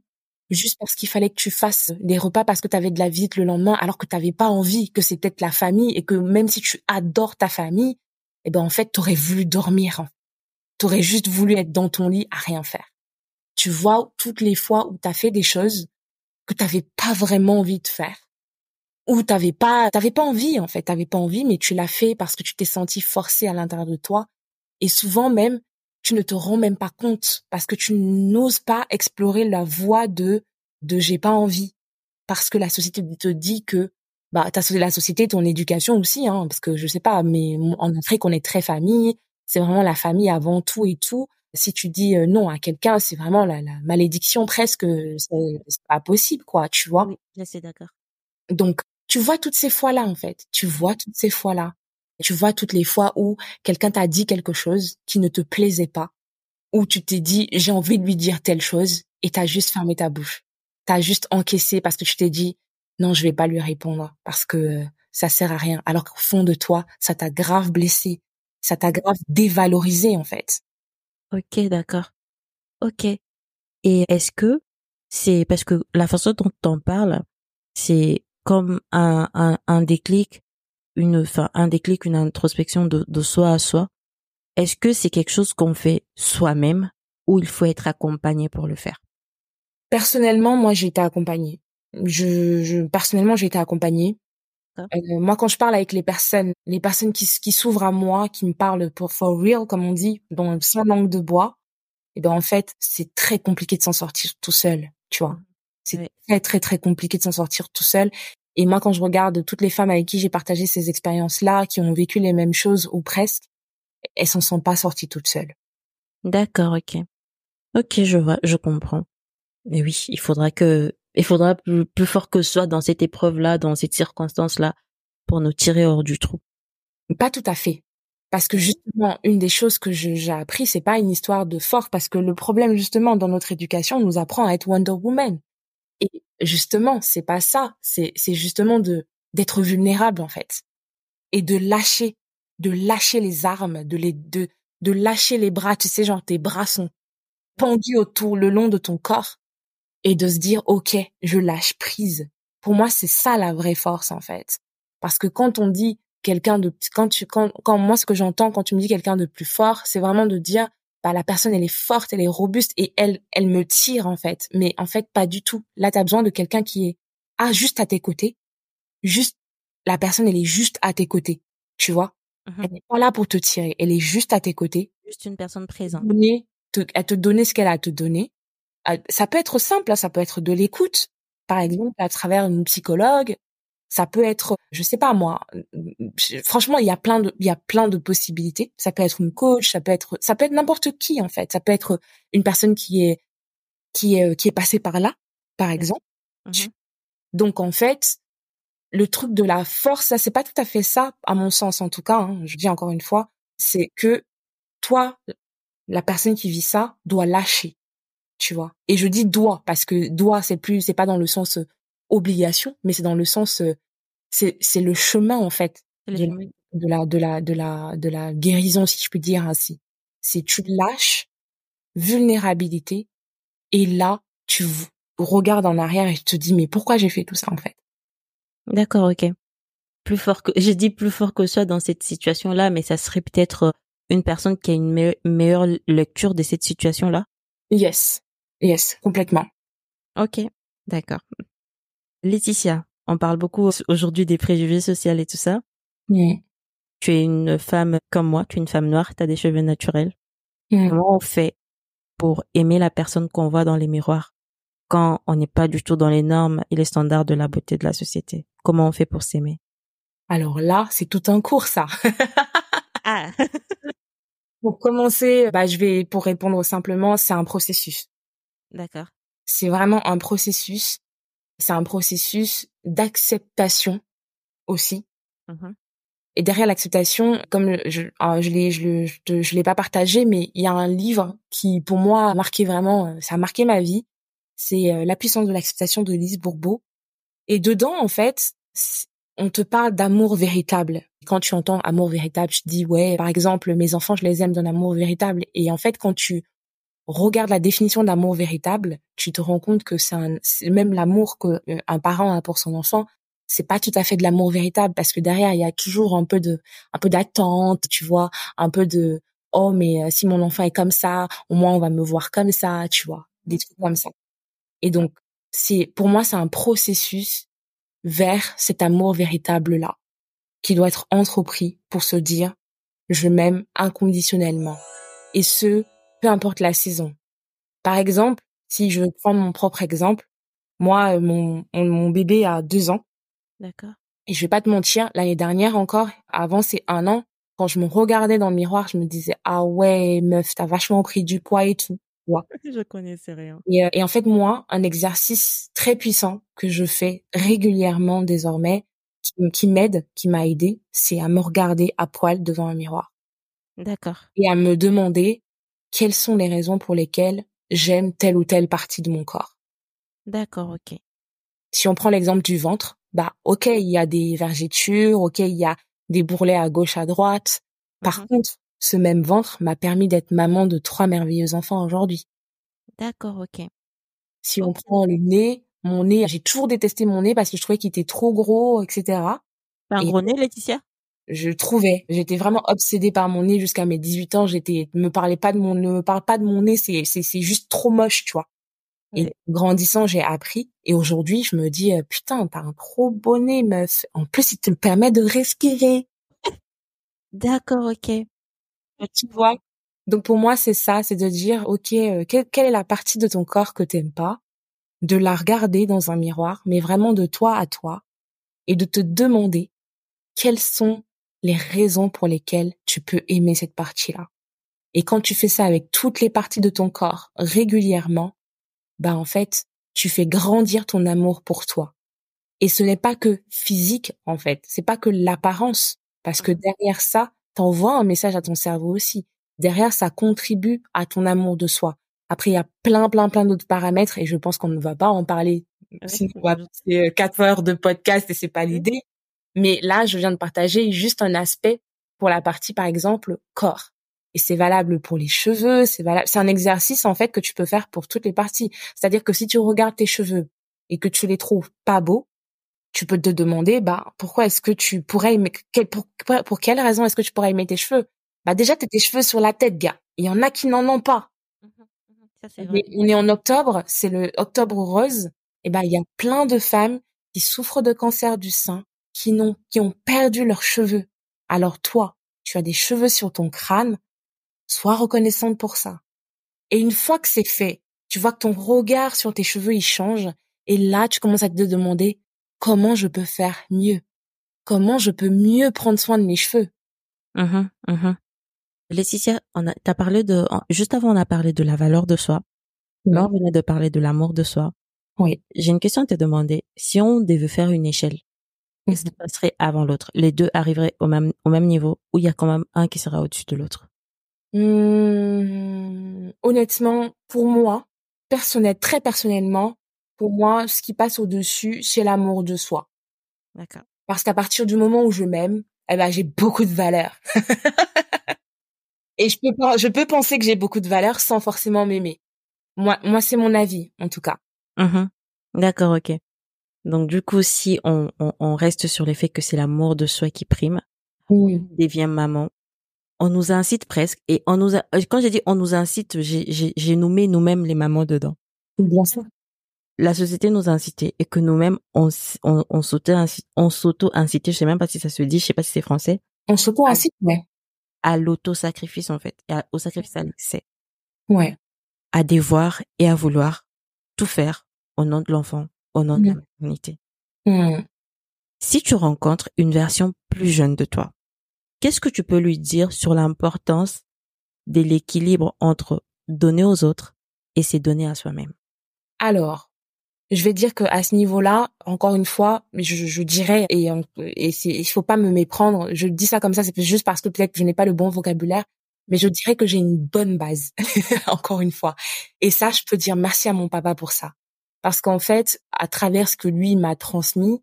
juste parce qu'il fallait que tu fasses des repas parce que tu avais de la visite le lendemain alors que tu n'avais pas envie, que peut-être la famille et que même si tu adores ta famille, eh ben en fait, t'aurais voulu dormir. T'aurais juste voulu être dans ton lit à rien faire. Tu vois toutes les fois où t'as fait des choses que t'avais pas vraiment envie de faire, ou t'avais pas, t'avais pas envie en fait, t'avais pas envie, mais tu l'as fait parce que tu t'es senti forcé à l'intérieur de toi. Et souvent même, tu ne te rends même pas compte parce que tu n'oses pas explorer la voie de de j'ai pas envie parce que la société te dit que bah t'as la société, ton éducation aussi, hein, parce que je sais pas, mais en Afrique on est très famille, c'est vraiment la famille avant tout et tout. Si tu dis euh, non à quelqu'un, c'est vraiment la, la, malédiction presque, c'est pas possible quoi, tu vois. Oui, là c'est d'accord. Donc tu vois toutes ces fois là en fait, tu vois toutes ces fois là, tu vois toutes les fois où quelqu'un t'a dit quelque chose qui ne te plaisait pas, où tu t'es dit j'ai envie de lui dire telle chose et t'as juste fermé ta bouche, t'as juste encaissé parce que tu t'es dit non, je vais pas lui répondre parce que ça sert à rien. Alors qu'au fond de toi, ça t'a grave blessé, ça t'a grave dévalorisé en fait. Ok, d'accord. Ok. Et est-ce que c'est parce que la façon dont on parle, c'est comme un, un, un déclic, une, enfin, un déclic, une introspection de, de soi à soi. Est-ce que c'est quelque chose qu'on fait soi-même ou il faut être accompagné pour le faire? Personnellement, moi, j'ai été accompagnée je, je personnellement j'ai été accompagnée. Euh, moi quand je parle avec les personnes les personnes qui, qui s'ouvrent à moi qui me parlent pour for real comme on dit dans sans langue de bois et ben en fait c'est très compliqué de s'en sortir tout seul tu vois. C'est très très très compliqué de s'en sortir tout seul. Et moi quand je regarde toutes les femmes avec qui j'ai partagé ces expériences là qui ont vécu les mêmes choses ou presque elles s'en sont pas sorties toutes seules. D'accord ok. Ok je vois je comprends. Mais oui il faudra que il faudra plus, fort que soi dans cette épreuve-là, dans cette circonstance-là, pour nous tirer hors du trou. Pas tout à fait. Parce que justement, une des choses que j'ai appris, c'est pas une histoire de fort, parce que le problème justement dans notre éducation nous apprend à être Wonder Woman. Et justement, c'est pas ça. C'est c'est justement de d'être vulnérable en fait, et de lâcher, de lâcher les armes, de les de de lâcher les bras. Tu sais, genre tes bras sont pendus autour le long de ton corps et de se dire ok je lâche prise. Pour moi c'est ça la vraie force en fait. Parce que quand on dit quelqu'un de quand tu quand, quand moi ce que j'entends quand tu me dis quelqu'un de plus fort c'est vraiment de dire bah la personne elle est forte elle est robuste et elle elle me tire en fait. Mais en fait pas du tout. Là tu as besoin de quelqu'un qui est ah juste à tes côtés. Juste la personne elle est juste à tes côtés. Tu vois? Mmh elle n'est pas là pour te tirer. Elle est juste à tes côtés. Juste une personne présente. Te, à te donner ce qu'elle a à te donner ça peut être simple, hein, ça peut être de l'écoute, par exemple à travers une psychologue. Ça peut être, je sais pas moi. Franchement, il y a plein de, il y a plein de possibilités. Ça peut être une coach, ça peut être, ça peut être n'importe qui en fait. Ça peut être une personne qui est, qui est, qui est passée par là, par exemple. Mmh Donc en fait, le truc de la force, ça c'est pas tout à fait ça, à mon sens en tout cas. Hein, je dis encore une fois, c'est que toi, la personne qui vit ça, doit lâcher tu vois. Et je dis doit parce que doit c'est plus c'est pas dans le sens euh, obligation, mais c'est dans le sens euh, c'est c'est le chemin en fait. de la de la de la de la guérison si je puis dire ainsi. C'est tu lâches vulnérabilité et là tu regardes en arrière et tu te dis mais pourquoi j'ai fait tout ça en fait? D'accord, OK. Plus fort que j'ai dit plus fort que ça dans cette situation-là mais ça serait peut-être euh, une personne qui a une meilleure lecture de cette situation-là? Yes. Yes, complètement. OK. D'accord. Laetitia, on parle beaucoup aujourd'hui des préjugés sociaux et tout ça. Tu es une femme comme moi, tu es une femme noire, tu as des cheveux naturels. Comment on fait pour aimer la personne qu'on voit dans les miroirs quand on n'est pas du tout dans les normes et les standards de la beauté de la société? Comment on fait pour s'aimer? Alors là, c'est tout un cours ça. ah. pour commencer, bah je vais pour répondre simplement, c'est un processus. D'accord. C'est vraiment un processus. C'est un processus d'acceptation aussi. Mmh et derrière l'acceptation, comme je, ah, je l'ai, je, je, je l'ai pas partagé, mais il y a un livre qui, pour moi, a marqué vraiment, euh, ça a marqué ma vie. C'est euh, La puissance de l'acceptation de Lise Bourbeau. Et dedans, en fait, on te parle d'amour véritable. Quand tu entends amour véritable, je te dis ouais, par exemple, mes enfants, je les aime d'un amour véritable. Et en fait, quand tu regardes la définition d'amour véritable, tu te rends compte que c'est même l'amour que euh, un parent a pour son enfant, c'est pas tout à fait de l'amour véritable parce que derrière il y a toujours un peu de un peu d'attente, tu vois, un peu de oh mais euh, si mon enfant est comme ça, au moins on va me voir comme ça, tu vois, des trucs comme ça. Et donc c'est pour moi c'est un processus vers cet amour véritable là qui doit être entrepris pour se dire je m'aime inconditionnellement et ce peu importe la saison. Par exemple, si je prends mon propre exemple, moi mon mon bébé a deux ans D'accord. Et je vais pas te mentir, l'année dernière encore, avant ces un an, quand je me regardais dans le miroir, je me disais ah ouais meuf, t'as vachement pris du poids et tout. Ouais. je connaissais rien. Et, euh, et, en fait moi, un exercice très puissant que je fais régulièrement désormais, qui m'aide, qui m'a aidé, c'est à me regarder à poil devant un miroir. D'accord. Et à me demander quelles sont les raisons pour lesquelles j'aime telle ou telle partie de mon corps. D'accord, ok. Si on prend l'exemple du ventre, bah ok, il y a des vergetures, ok, il y a des bourrelets à gauche, à droite. Par contre, ce même ventre m'a permis d'être maman de trois merveilleux enfants aujourd'hui. D'accord, ok. Si on prend le nez, mon nez, j'ai toujours détesté mon nez parce que je trouvais qu'il était trop gros, etc. T'as un gros nez, Laetitia? Je trouvais. J'étais vraiment obsédée par mon nez jusqu'à mes 18 ans. J'étais, me parlais pas de mon, ne me parle pas de mon nez. C'est, c'est, c'est juste trop moche, tu vois. Et grandissant, j'ai appris. Et aujourd'hui, je me dis, euh, putain, t'as un trop bonnet, meuf. En plus, il te permet de respirer. D'accord, ok. Tu vois Donc pour moi, c'est ça, c'est de dire, ok, euh, quelle, est la partie de ton corps que t'aimes pas De la regarder dans un miroir, mais vraiment de toi à toi, et de te demander quelles sont les raisons pour lesquelles tu peux aimer cette partie-là. Et quand tu fais ça avec toutes les parties de ton corps régulièrement, bah en fait, tu fais grandir ton amour pour toi. Et ce n'est pas que physique en fait, c'est pas que l'apparence parce que mmh. derrière ça, t'envoies un message à ton cerveau aussi. Derrière ça contribue à ton amour de soi. Après il y a plein plein plein d'autres paramètres et je pense qu'on ne va pas en parler sinon on va passer quatre heures de podcast et c'est pas l'idée. Mais là, je viens de partager juste un aspect pour la partie par exemple corps et c'est valable pour les cheveux, c'est valable, c'est un exercice en fait que tu peux faire pour toutes les parties. C'est-à-dire que si tu regardes tes cheveux et que tu les trouves pas beaux, tu peux te demander bah pourquoi est-ce que tu pourrais aimer pour, pour quelle raison est-ce que tu pourrais aimer tes cheveux? Bah déjà t'as tes cheveux sur la tête, gars. Il y en a qui n'en ont pas. Mmh mmh on est en octobre, c'est le octobre rose. Et ben il y a plein de femmes qui souffrent de cancer du sein, qui n'ont qui ont perdu leurs cheveux. Alors toi, tu as des cheveux sur ton crâne, Sois reconnaissante pour ça. Et une fois que c'est fait, tu vois que ton regard sur tes cheveux, il change. Et là, tu commences à te demander comment je peux faire mieux. Comment je peux mieux prendre soin de mes cheveux. Mmh, mmh. Laetitia, on a, t'as parlé de, juste avant, on a parlé de la valeur de soi. Là, on venait de parler de l'amour de soi. Oui. J'ai une question à te demander. Si on devait faire une échelle, qui mmh. passerait avant l'autre? Les deux arriveraient au même, au même niveau ou il y a quand même un qui sera au-dessus de l'autre? Mmh, honnêtement, pour moi, personnel, très personnellement, pour moi, ce qui passe au-dessus, c'est l'amour de soi. D'accord. Parce qu'à partir du moment où je m'aime, eh ben j'ai beaucoup de valeur. Et je peux je peux penser que j'ai beaucoup de valeur sans forcément m'aimer. Moi moi c'est mon avis en tout cas. Mmh D'accord, OK. Donc du coup si on, on, reste sur l'effet que c'est l'amour de soi qui prime, oui. devient maman, on nous incite presque et on nous a, quand j'ai dit on nous incite, j'ai nommé nous-mêmes les mamans dedans. Bien sûr. La société nous a et que nous-mêmes on on, on s'auto on s'auto incité, je sais même pas si ça se dit, je sais pas si c'est français. On s'auto incite, ouais à l'auto-sacrifice en fait, et au sacrifice à l'excès. Ouais. À devoir et à vouloir tout faire au nom de l'enfant, au nom de la maternité. Mmh. Si tu rencontres une version plus jeune de toi, qu'est-ce que tu peux lui dire sur l'importance de l'équilibre entre donner aux autres et se donner à soi-même? Alors, je vais dire que à ce niveau-là, encore une fois, je, je dirais et et il faut pas me méprendre. Je dis ça comme ça, c'est juste parce que peut-être que je n'ai pas le bon vocabulaire, mais je dirais que j'ai une bonne base. encore une fois, et ça, je peux dire merci à mon papa pour ça, parce qu'en fait, à travers ce que lui m'a transmis,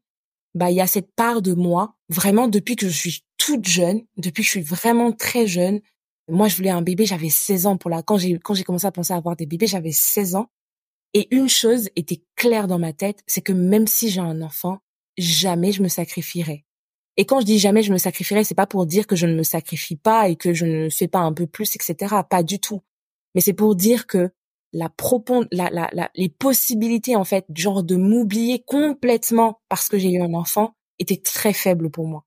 bah il y a cette part de moi vraiment depuis que je suis toute jeune, depuis que je suis vraiment très jeune. Moi, je voulais un bébé, j'avais 16 ans pour la quand j'ai quand j'ai commencé à penser à avoir des bébés, j'avais 16 ans et une chose était claire dans ma tête, c'est que même si j'ai un enfant, jamais je me sacrifierai. Et quand je dis jamais je me sacrifierai, c'est pas pour dire que je ne me sacrifie pas et que je ne fais pas un peu plus, etc. Pas du tout. Mais c'est pour dire que la, la, la, la, les possibilités, en fait, genre de m'oublier complètement parce que j'ai eu un enfant, étaient très faibles pour moi.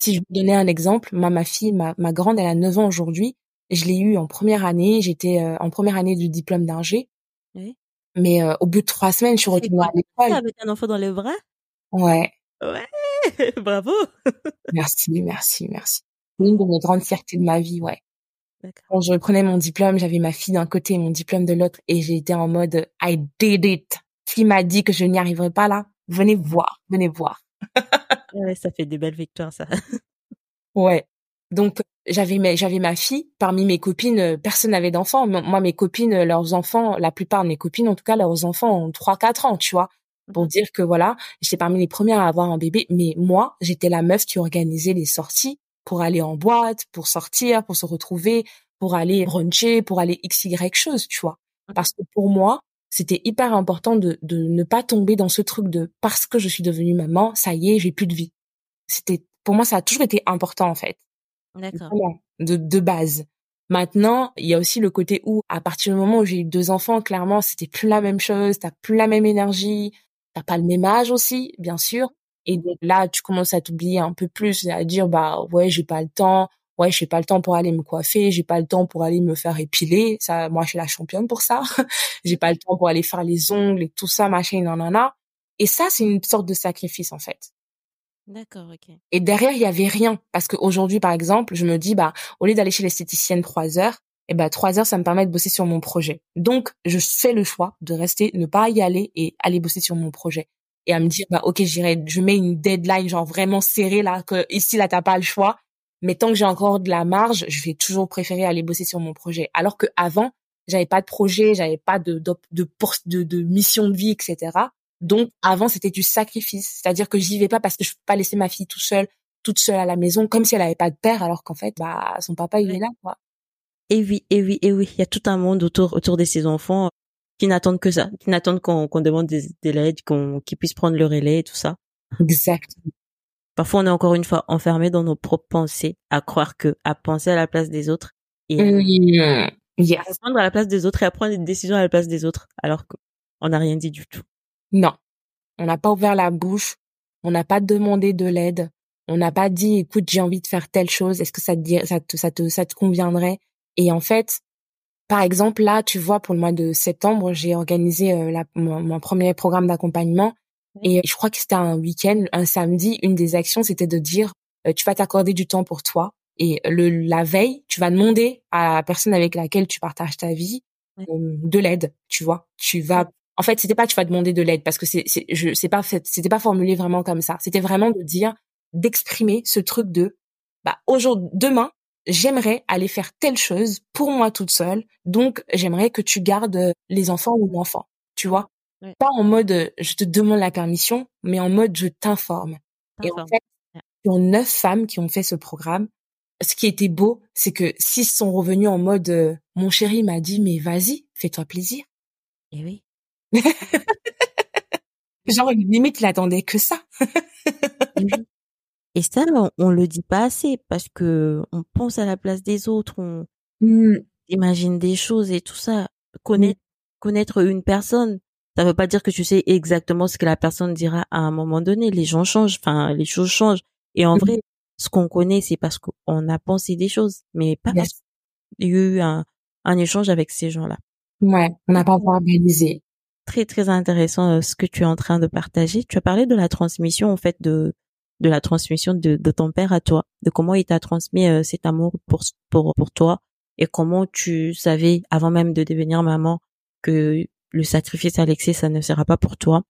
Si je vous donnais un exemple, ma, ma fille, ma, ma grande, elle a 9 ans aujourd'hui. Je l'ai eu en première année. J'étais euh, en première année du diplôme d'ingé. Oui. Mais euh, au bout de trois semaines, je suis retournée à l'école. Avec un enfant dans les bras? Ouais. Ouais, bravo. merci, merci, merci. Une de mes grandes fiertés de ma vie, ouais. Quand je prenais mon diplôme, j'avais ma fille d'un côté et mon diplôme de l'autre, et j'étais en mode I did it. Qui m'a dit que je n'y arriverais pas là Venez voir, venez voir. ouais, ça fait des belles victoires, ça. ouais. Donc j'avais j'avais ma fille parmi mes copines personne n'avait d'enfants moi mes copines leurs enfants la plupart de mes copines en tout cas leurs enfants ont trois quatre ans tu vois pour mmh. dire que voilà j'étais parmi les premières à avoir un bébé mais moi j'étais la meuf qui organisait les sorties pour aller en boîte pour sortir pour se retrouver pour aller bruncher pour aller xy chose tu vois parce que pour moi c'était hyper important de de ne pas tomber dans ce truc de parce que je suis devenue maman ça y est j'ai plus de vie c'était pour moi ça a toujours été important en fait D'accord. De, de base. Maintenant, il y a aussi le côté où, à partir du moment où j'ai eu deux enfants, clairement, c'était plus la même chose, t'as plus la même énergie, t'as pas le même âge aussi, bien sûr. Et là, tu commences à t'oublier un peu plus, à dire, bah, ouais, j'ai pas le temps, ouais, j'ai pas le temps pour aller me coiffer, j'ai pas le temps pour aller me faire épiler. Ça, moi, je suis la championne pour ça. j'ai pas le temps pour aller faire les ongles et tout ça, machin, nanana. Et ça, c'est une sorte de sacrifice, en fait. D'accord, ok. Et derrière, il y avait rien. Parce qu'aujourd'hui, par exemple, je me dis, bah, au lieu d'aller chez l'esthéticienne trois heures, eh ben, trois heures, ça me permet de bosser sur mon projet. Donc, je fais le choix de rester, ne pas y aller et aller bosser sur mon projet. Et à me dire, bah, ok, j'irai, je mets une deadline, genre vraiment serrée, là, que ici, là, t'as pas le choix. Mais tant que j'ai encore de la marge, je vais toujours préférer aller bosser sur mon projet. Alors que avant, j'avais pas de projet, j'avais pas de, de, de, de, de mission de vie, etc. Donc avant c'était du sacrifice, c'est-à-dire que j'y vais pas parce que je peux pas laisser ma fille tout seule, toute seule à la maison, comme si elle avait pas de père, alors qu'en fait bah son papa il est là quoi. Et oui, et oui, et oui, il y a tout un monde autour autour de ces enfants qui n'attendent que ça, qui n'attendent qu'on qu'on demande des, des l'aide, qu'on qu'ils puissent prendre le relais et tout ça. Exact. Parfois on est encore une fois enfermé dans nos propres pensées, à croire que à penser à la place des autres et mmh. à prendre à la place des autres et à prendre des décisions à la place des autres, alors qu'on n'a rien dit du tout. Non. On n'a pas ouvert la bouche. On n'a pas demandé de l'aide. On n'a pas dit, écoute, j'ai envie de faire telle chose. Est-ce que ça te, ça te, ça te, ça te conviendrait? Et en fait, par exemple, là, tu vois, pour le mois de septembre, j'ai organisé euh, la, mon, premier programme d'accompagnement. Et je crois que c'était un week-end, un samedi. Une des actions, c'était de dire, euh, tu vas t'accorder du temps pour toi. Et le, la veille, tu vas demander à la personne avec laquelle tu partages ta vie euh, de l'aide, tu vois. Tu vas en fait, c'était pas tu vas demander de l'aide parce que c'est c'est je c'est pas c'était pas formulé vraiment comme ça. C'était vraiment de dire d'exprimer ce truc de bah aujourd'hui demain, j'aimerais aller faire telle chose pour moi toute seule. Donc j'aimerais que tu gardes les enfants ou l'enfant, tu vois? Pas en mode je te demande la permission, mais en mode je t'informe. Et en fait, neuf femmes qui ont fait ce programme. Ce qui était beau, c'est que six sont revenus en mode euh, mon chéri m'a dit mais vas-y, fais-toi plaisir. Et oui. Genre limite il attendait que ça. Et ça, on, le dit pas assez parce que on pense à la place des autres, on mmh. imagine des choses et tout ça. Connaître, connaître une personne, ça veut pas dire que tu sais exactement ce que la personne dira à un moment donné. Les gens changent, enfin, les choses changent. Et en vrai, ce qu'on connaît, c'est parce qu'on a pensé des choses, mais pas parce qu'il y a eu un, un échange avec ces gens-là. Ouais, on n'a pas verbalisé. Très, très intéressant euh, ce que tu es en train de partager. Tu as parlé de la transmission, en fait, de, de la transmission de, de ton père à toi, de comment il t'a transmis euh, cet amour pour, pour, pour toi et comment tu savais, avant même de devenir maman, que le sacrifice à l'excès, ça ne sera pas pour toi.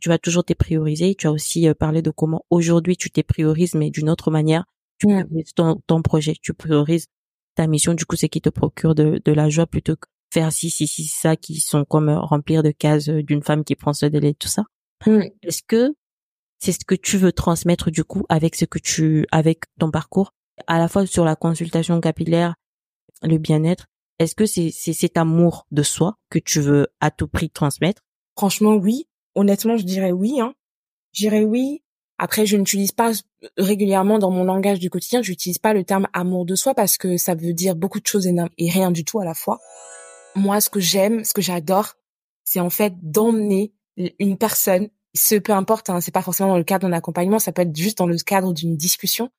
Tu vas toujours te prioriser. Tu as aussi euh, parlé de comment aujourd'hui tu t'es priorises, mais d'une autre manière. Tu priorises ton, ton projet, tu priorises ta mission. Du coup, c'est qui te procure de, de la joie plutôt que faire ci, ci, ci, ça, qui sont comme euh, remplir de cases euh, d'une femme qui prend ce délai, tout ça. Est-ce que c'est ce que tu veux transmettre du coup avec ce que tu, avec ton parcours, à la fois sur la consultation capillaire, le bien-être, est-ce que c'est cet amour de soi que tu veux à tout prix transmettre? Franchement, oui. Honnêtement, je dirais oui. Hein. Je dirais oui. Après, je n'utilise pas régulièrement dans mon langage du quotidien, j'utilise pas le terme amour de soi parce que ça veut dire beaucoup de choses et rien du tout à la fois. Moi, ce que j'aime, ce que j'adore, c'est en fait d'emmener une personne, ce peu importe, hein, c'est pas forcément dans le cadre d'un accompagnement, ça peut être juste dans le cadre d'une discussion,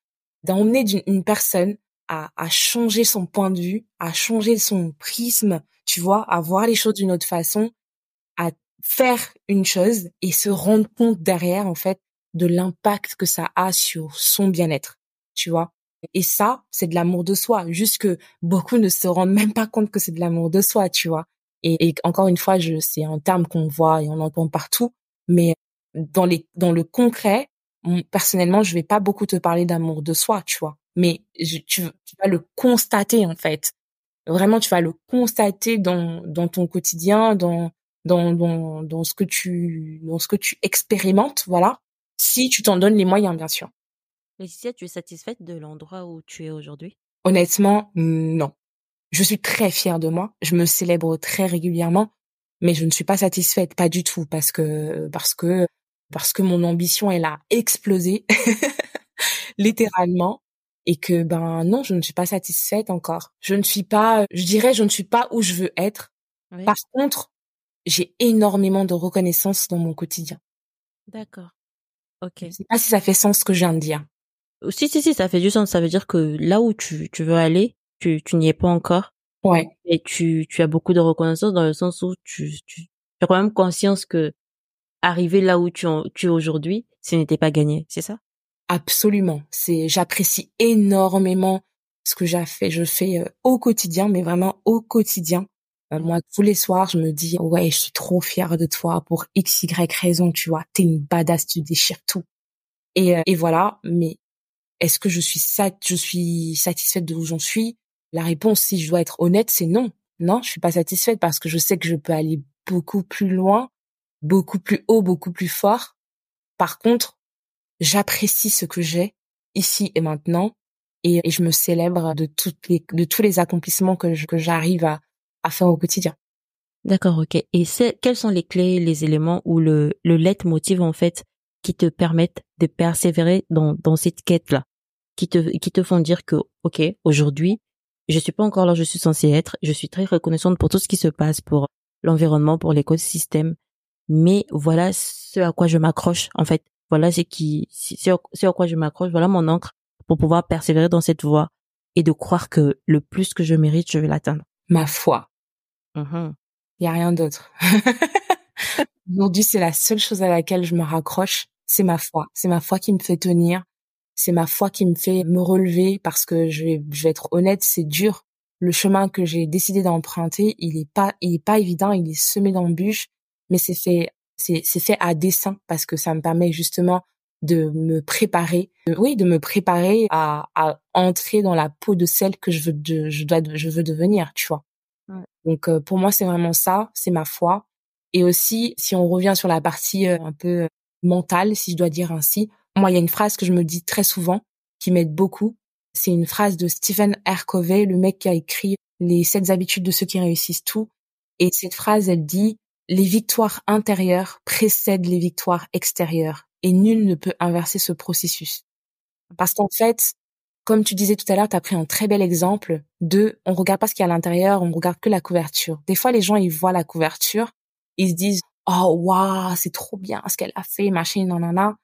d'emmener une personne à, à changer son point de vue, à changer son prisme, tu vois, à voir les choses d'une autre façon, à faire une chose et se rendre compte derrière, en fait, de l'impact que ça a sur son bien-être, tu vois. Et ça, c'est de l'amour de soi. Juste que beaucoup ne se rendent même pas compte que c'est de l'amour de soi, tu vois. Et, et encore une fois, je, c'est un terme qu'on voit et on entend partout, mais dans les, dans le concret, personnellement, je vais pas beaucoup te parler d'amour de soi, tu vois mais tu, tu, vas le constater en fait. Vraiment, tu vas le constater dans dans ton quotidien, dans dans dans dans ce que tu dans ce que tu expérimentes, voilà. Si tu t'en donnes les moyens, bien sûr. Laetitia, tu es satisfaite de l'endroit où tu es aujourd'hui? Honnêtement, non. Je suis très fière de moi. Je me célèbre très régulièrement, mais je ne suis pas satisfaite, pas du tout, parce que parce que parce que mon ambition elle a explosé littéralement et que ben non, je ne suis pas satisfaite encore. Je ne suis pas, je dirais, je ne suis pas où je veux être. Par contre, j'ai énormément de reconnaissance dans mon quotidien. D'accord. Ok. Je sais pas si ça fait sens ce que je viens de dire. Euh, si si si, ça fait du sens. Ça veut dire que là où tu tu veux aller, tu tu n'y es pas encore. Ouais. Et tu tu as beaucoup de reconnaissance dans le sens où tu tu, tu as quand même conscience que arriver là où tu tu es aujourd'hui, ce n'était pas gagné, c'est ça? Absolument. C'est, j'apprécie énormément ce que j'ai fait, je fais euh, au quotidien, mais vraiment au quotidien. Euh, moi, tous les soirs, je me dis, ouais, je suis trop fière de toi pour x, y raison, tu vois. T'es une badass, tu déchires tout. Et, euh, et voilà. Mais est-ce que je suis sat je suis satisfaite de où j'en suis? La réponse, si je dois être honnête, c'est non. Non, je suis pas satisfaite parce que je sais que je peux aller beaucoup plus loin, beaucoup plus haut, beaucoup plus fort. Par contre, j'apprécie ce que j'ai ici et maintenant et, je me célèbre de toutes les de tous les accomplissements que que j'arrive à à faire au quotidien. D'accord, ok. Et quelles sont les clés, les éléments ou le le leitmotiv en fait qui te permettent de persévérer dans dans cette quête là, qui te qui te font dire que ok aujourd'hui je suis pas encore là où je suis censée être. Je suis très reconnaissante pour tout ce qui se passe, pour l'environnement, pour l'écosystème. Mais voilà ce à quoi je m'accroche en fait. Voilà c'est qui c'est à quoi je m'accroche. Voilà mon encre pour pouvoir persévérer dans cette voie et de croire que le plus que je mérite je vais l'atteindre. Ma foi. Mmh il y a rien d'autre. Aujourd'hui c'est la seule chose à laquelle je me raccroche. C'est ma foi. C'est ma foi qui me fait tenir. C'est ma foi qui me fait me relever parce que je vais je vais être honnête c'est dur. Le chemin que j'ai décidé d'emprunter il est pas il est pas évident. Il est semé d'embûches mais c'est fait c'est fait à dessein parce que ça me permet justement de me préparer, oui, de me préparer à, à entrer dans la peau de celle que je veux, de, je dois, je veux devenir, tu vois. Donc euh, pour moi c'est vraiment ça, c'est ma foi. Et aussi si on revient sur la partie euh, un peu mentale, si je dois dire ainsi, Moi, il y a une phrase que je me dis très souvent, qui m'aide beaucoup. C'est une phrase de Stephen R. Covey, le mec qui a écrit Les sept habitudes de ceux qui réussissent tout. Et cette phrase, elle dit, les victoires intérieures précèdent les victoires extérieures et nul ne peut inverser ce processus. Parce qu'en fait, comme tu disais tout à l'heure, tu as pris un très bel exemple de on regarde pas ce qu'il y a à l'intérieur, on regarde que la couverture. Des fois, les gens, ils voient la couverture, ils se disent oh waouh, c'est trop bien ce qu'elle a fait, machin, nanana,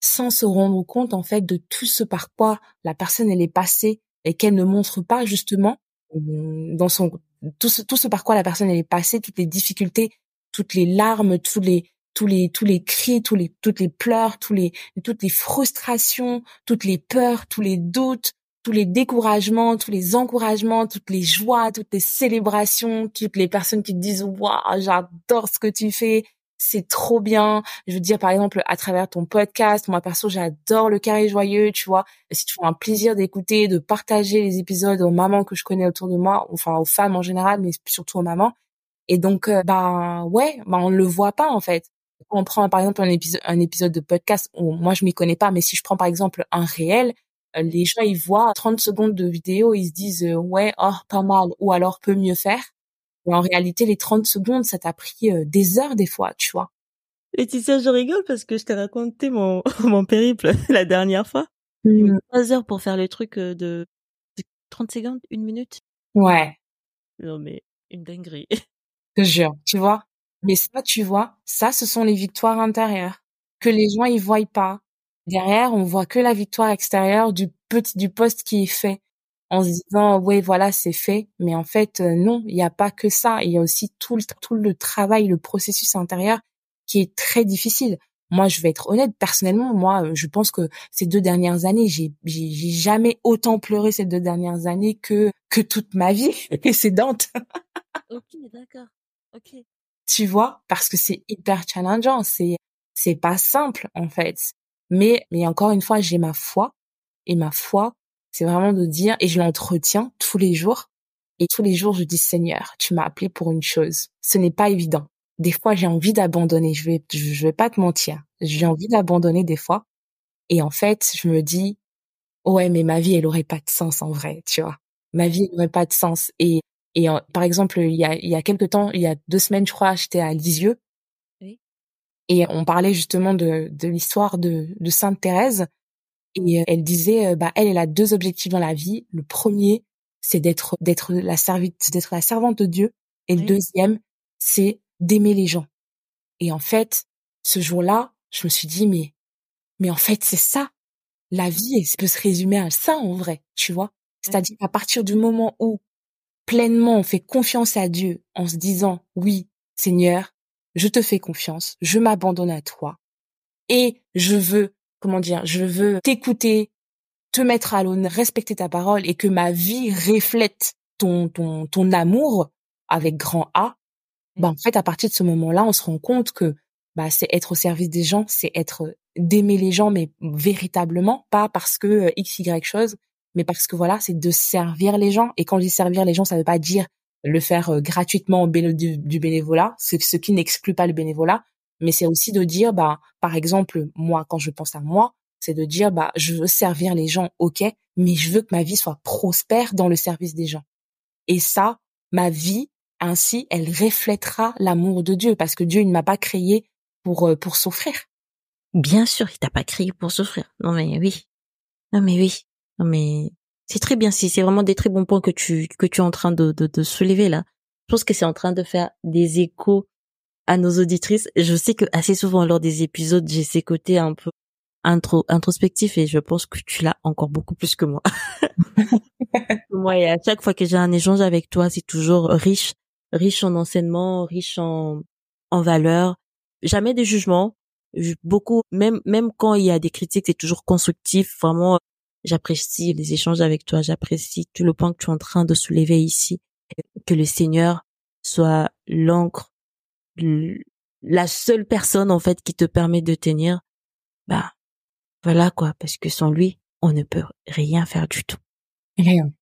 sans se rendre compte en fait de tout ce par quoi la personne elle est passée et qu'elle ne montre pas justement dans son tout ce, tout ce par quoi la personne elle est passée, toutes les difficultés, toutes les larmes, tous les tous les tous les cris, tous les toutes les pleurs, tous les toutes les frustrations, toutes les peurs, tous les doutes, tous les découragements, tous les encouragements, toutes les joies, toutes les célébrations, toutes les personnes qui te disent waouh, j'adore ce que tu fais, c'est trop bien. Je veux dire par exemple à travers ton podcast, moi perso, j'adore le carré joyeux, tu vois. Tu fais un plaisir d'écouter, de partager les épisodes aux mamans que je connais autour de moi, enfin aux femmes en général, mais surtout aux mamans. Et donc euh, bah ouais, bah on le voit pas en fait on prend par exemple un épisode, un épisode de podcast où moi je m'y connais pas, mais si je prends par exemple un réel, euh, les gens ils voient 30 secondes de vidéo, ils se disent euh, ouais, oh pas mal, ou alors peut mieux faire. Et en réalité, les 30 secondes, ça t'a pris euh, des heures des fois, tu vois. Laetitia, je rigole parce que je t'ai raconté mon, mon périple la dernière fois. Mmh. Trois heures pour faire le truc de, de 30 secondes, une minute. Ouais. Non mais une dinguerie. Je jure, tu vois. Mais ça, tu vois, ça, ce sont les victoires intérieures. Que les gens ils voient pas. Derrière, on voit que la victoire extérieure du petit du poste qui est fait. En se disant ouais voilà c'est fait mais en fait euh, non il n'y a pas que ça. Il y a aussi tout le tout le travail le processus intérieur qui est très difficile. Moi je vais être honnête personnellement moi euh, je pense que ces deux dernières années j'ai j'ai jamais autant pleuré ces deux dernières années que que toute ma vie. Précédente ok d'accord tu vois, parce que c'est hyper challengeant, c'est c'est pas simple en fait. Mais mais encore une fois, j'ai ma foi et ma foi, c'est vraiment de dire et je l'entretiens tous les jours et tous les jours je dis Seigneur, tu m'as appelé pour une chose. Ce n'est pas évident. Des fois, j'ai envie d'abandonner, je vais je vais pas te mentir. J'ai envie d'abandonner des fois et en fait, je me dis ouais, mais ma vie elle aurait pas de sens en vrai, tu vois. Ma vie n'aurait pas de sens et et par exemple, il y a, il y a quelques temps, il y a deux semaines, je crois, j'étais à Lisieux. Et on parlait justement de, de l'histoire de, de Sainte Thérèse. Et elle disait, euh, bah, elle, elle a deux objectifs dans la vie. Le premier, c'est d'être, d'être la servite, d'être la servante de Dieu. Et le deuxième, c'est d'aimer les gens. Et en fait, ce jour-là, je me suis dit, mais, mais en fait, c'est ça. La vie, elle peut se résumer à ça, en vrai, tu vois. C'est-à-dire à partir du moment où pleinement on fait confiance à Dieu en se disant oui, Seigneur, je te fais confiance, je m'abandonne à toi et je veux, comment dire, je veux t'écouter, te mettre à l'honneur, respecter ta parole et que ma vie reflète ton ton ton amour avec grand A. Ben en fait à partir de ce moment-là, on se rend compte que bah c'est être au service des gens, c'est être d'aimer les gens mais véritablement, pas parce que euh, x y chose, mais parce que voilà, c'est de servir les gens. Et quand je dis servir les gens, ça ne veut pas dire le faire euh, gratuitement du, bénévolat, ce, qui n'exclut pas le bénévolat, mais c'est aussi de dire, bah, par exemple, moi, quand je pense à moi, c'est de dire, bah, je veux servir les gens, ok, mais je veux que ma vie soit prospère dans le service des gens. Et ça, ma vie, ainsi, elle reflètera l'amour de Dieu, parce que Dieu, ne m'a pas créé pour euh, pour souffrir. Bien sûr, il t'a pas créé pour souffrir. Non mais oui. Non mais oui. Non mais c'est très bien. Si c'est vraiment des très bons points que tu que tu es en train de, de, de soulever là. Je pense que c'est en train de faire des échos à nos auditrices. Je sais que assez souvent lors des épisodes, j'ai ces côtés un peu intro, introspectifs et je pense que tu l'as encore beaucoup plus que moi. moi, et à chaque fois que j'ai un échange avec toi, c'est toujours riche, riche en enseignement, riche en, en valeurs. Jamais de jugement. Beaucoup, même, même quand il y a des critiques, c'est toujours constructif. Vraiment, J'apprécie les échanges avec toi. J'apprécie tout le point que tu es en train de soulever ici. Que le Seigneur soit l'encre, la seule personne, en fait, qui te permet de tenir. Bah, voilà, quoi. Parce que sans lui, on ne peut rien faire du tout. Rien.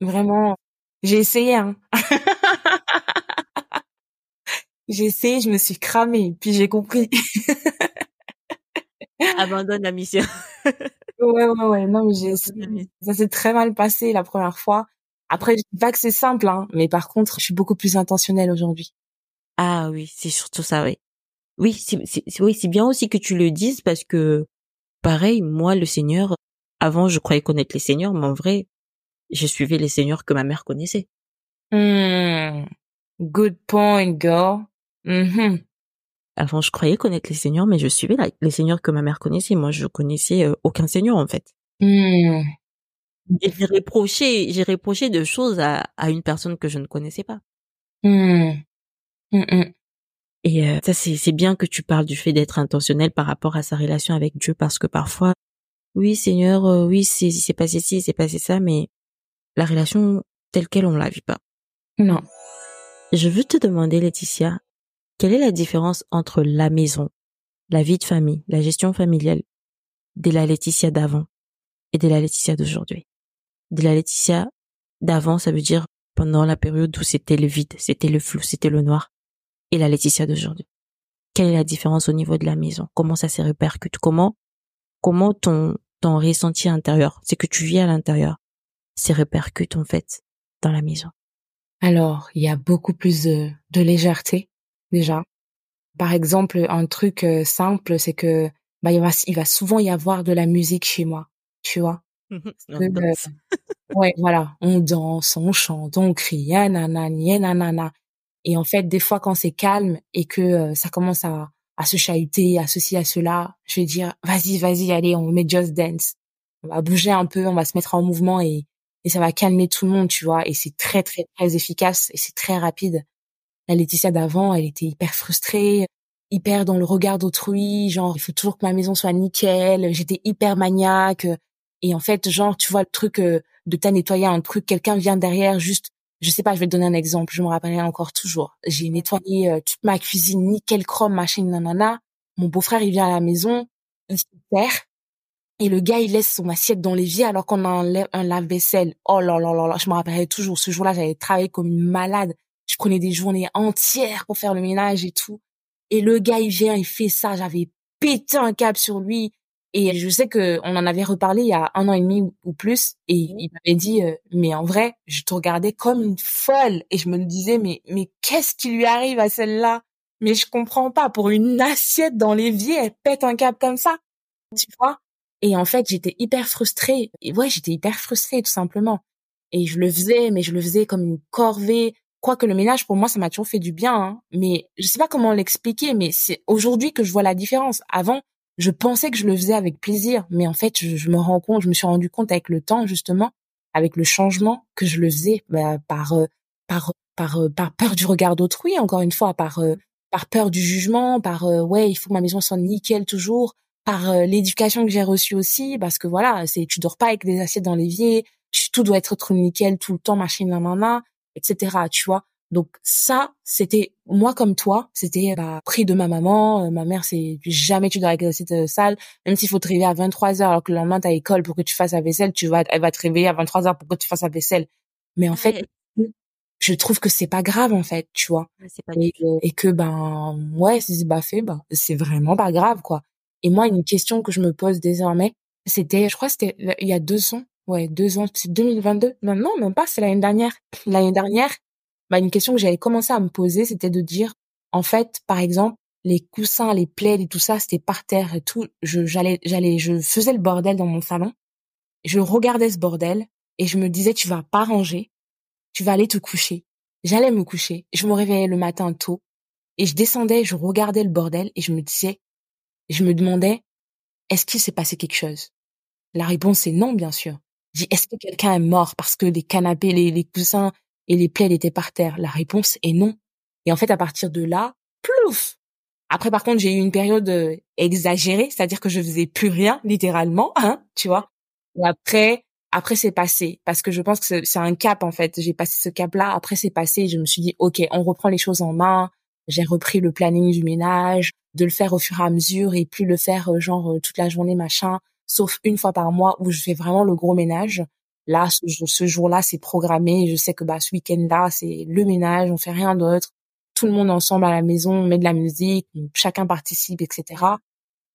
Vraiment. J'ai essayé, hein. j'ai essayé, je me suis cramée, puis j'ai compris. Abandonne la mission. ouais, ouais, ouais. Non, mais j'ai, ça s'est très mal passé la première fois. Après, je dis pas que c'est simple, hein, mais par contre, je suis beaucoup plus intentionnelle aujourd'hui. Ah oui, c'est surtout ça, oui. Oui, c'est, oui, c'est bien aussi que tu le dises parce que, pareil, moi, le Seigneur, avant, je croyais connaître les seigneurs, mais en vrai, je suivais les seigneurs que ma mère connaissait. Hmm. Good point, girl. Avant, je croyais connaître les seigneurs, mais je suivais les seigneurs que ma mère connaissait. Moi, je connaissais euh, aucun seigneur, en fait. Et j'ai reproché, j'ai reproché de choses à, à une personne que je ne connaissais pas. Hmm. Et euh, ça, c'est, bien que tu parles du fait d'être intentionnel par rapport à sa relation avec Dieu, parce que parfois, oui, Seigneur, euh, oui, c'est, c'est passé ci, c'est passé ça, mais la relation telle qu'elle, on la vit pas. Non. Je veux te demander, Laetitia, quelle est la différence entre la maison, la vie de famille, la gestion familiale de la Laetitia d'avant et de la Laetitia d'aujourd'hui? De la Laetitia d'avant, ça veut dire pendant la période où c'était le vide, c'était le flou, c'était le noir, et la Laetitia d'aujourd'hui. Quelle est la différence au niveau de la maison? Comment ça se répercute? Comment, comment ton, ton ressenti intérieur, c'est que tu vis à l'intérieur, se répercute en fait dans la maison? Alors, il y a beaucoup plus de, de légèreté déjà. Par exemple, un truc euh, simple, c'est que bah il va il va souvent y avoir de la musique chez moi, tu vois. Euh, ouais, voilà, on danse, on chante, on crie, nanana, nanana. Et en fait, des fois, quand c'est calme et que euh, ça commence à, à se chahuter, à ceci, à cela, je vais dire, vas-y, vas-y, allez, on met Just Dance. On va bouger un peu, on va se mettre en mouvement et et ça va calmer tout le monde, tu vois. Et c'est très, très, très efficace et c'est très rapide. La Laetitia d'avant, elle était hyper frustrée, hyper dans le regard d'autrui, genre, il faut toujours que ma maison soit nickel. J'étais hyper maniaque. Et en fait, genre, tu vois, le truc euh, de t'as nettoyé un truc, quelqu'un vient derrière, juste, je sais pas, je vais te donner un exemple, je me rappellerai encore toujours. J'ai nettoyé euh, toute ma cuisine, nickel, chrome, machin, nanana. Mon beau-frère, il vient à la maison, il se perd, et le gars, il laisse son assiette dans l'évier alors qu'on a un, lave-vaisselle. Oh là là là là, je me rappellerai toujours. Ce jour-là, j'avais travaillé comme une malade. Je prenais des journées entières pour faire le ménage et tout. Et le gars, il vient, il fait ça. J'avais pété un câble sur lui. Et je sais que on en avait reparlé il y a un an et demi ou plus. Et il m'avait dit, euh, mais en vrai, je te regardais comme une folle. Et je me disais, mais, mais qu'est-ce qui lui arrive à celle-là? Mais je comprends pas. Pour une assiette dans l'évier, elle pète un câble comme ça. Tu vois? Et en fait, j'étais hyper frustrée. Et ouais, j'étais hyper frustrée tout simplement. Et je le faisais, mais je le faisais comme une corvée. Quoique le ménage, pour moi, ça m'a toujours fait du bien. Hein. Mais je sais pas comment l'expliquer, mais c'est aujourd'hui que je vois la différence. Avant, je pensais que je le faisais avec plaisir, mais en fait, je, me rends compte, je me suis rendu compte avec le temps, justement, avec le changement, que je le faisais bah, par, euh, par, par, euh, par peur du regard d'autrui, encore une fois, par, euh, par peur du jugement, par ouais, il faut que ma maison soit nickel toujours, par l'éducation que j'ai reçue aussi, parce que voilà, c'est tu dors pas avec des assiettes dans l'évier, tout doit être trop nickel tout le temps, machine, nanana, etc. Tu vois. Donc ça, c'était moi comme toi, c'était bah, pris de ma maman. Euh, ma mère, c'est jamais tu dors avec des assiettes euh, sales, même s'il faut te réveiller à 23 heures alors que le lendemain t'as école pour que tu fasses la vaisselle, tu vas, elle va te réveiller à 23 heures pour que tu fasses la vaisselle. Mais en fait, je trouve que c'est pas grave en fait, tu vois. et, et, que ben ouais, si c'est pas fait, ben c'est vraiment pas grave quoi. Et moi, une question que je me pose désormais, c'était, je crois, c'était il y a deux ans, ouais, deux ans, c'est 2022. Non, non, même pas, c'est l'année dernière. L'année dernière, bah, une question que j'avais commencé à me poser, c'était de dire, en fait, par exemple, les coussins, les plaids et tout ça, c'était par terre et tout. Je, j'allais, j'allais, je faisais le bordel dans mon salon. Je regardais ce bordel et je me disais, tu vas pas ranger, tu vas aller te coucher. J'allais me coucher. Je me réveillais le matin tôt et je descendais, je regardais le bordel et je me disais, je me demandais, est-ce qu'il s'est passé quelque chose? La réponse est non, bien sûr. Dis, est-ce que quelqu'un est mort parce que les canapés, les, les coussins et les plaies étaient par terre? La réponse est non. Et en fait, à partir de là, plouf Après, par contre, j'ai eu une période euh, exagérée, c'est-à-dire que je faisais plus rien, littéralement, hein, tu vois? Et après, après c'est passé parce que je pense que c'est un cap en fait. J'ai passé ce cap-là. Après c'est passé. Je me suis dit ok, on reprend les choses en main. J'ai repris le planning du ménage de le faire au fur et à mesure et plus le faire euh, genre euh, toute la journée machin, sauf une fois par mois où je fais vraiment le gros ménage. Là, ce, jour-là, c'est programmé. Je sais que bah ce week-end-là, c'est le ménage, on fait rien d'autre. Tout le monde ensemble à la maison, on met de la musique, chacun participe, etc.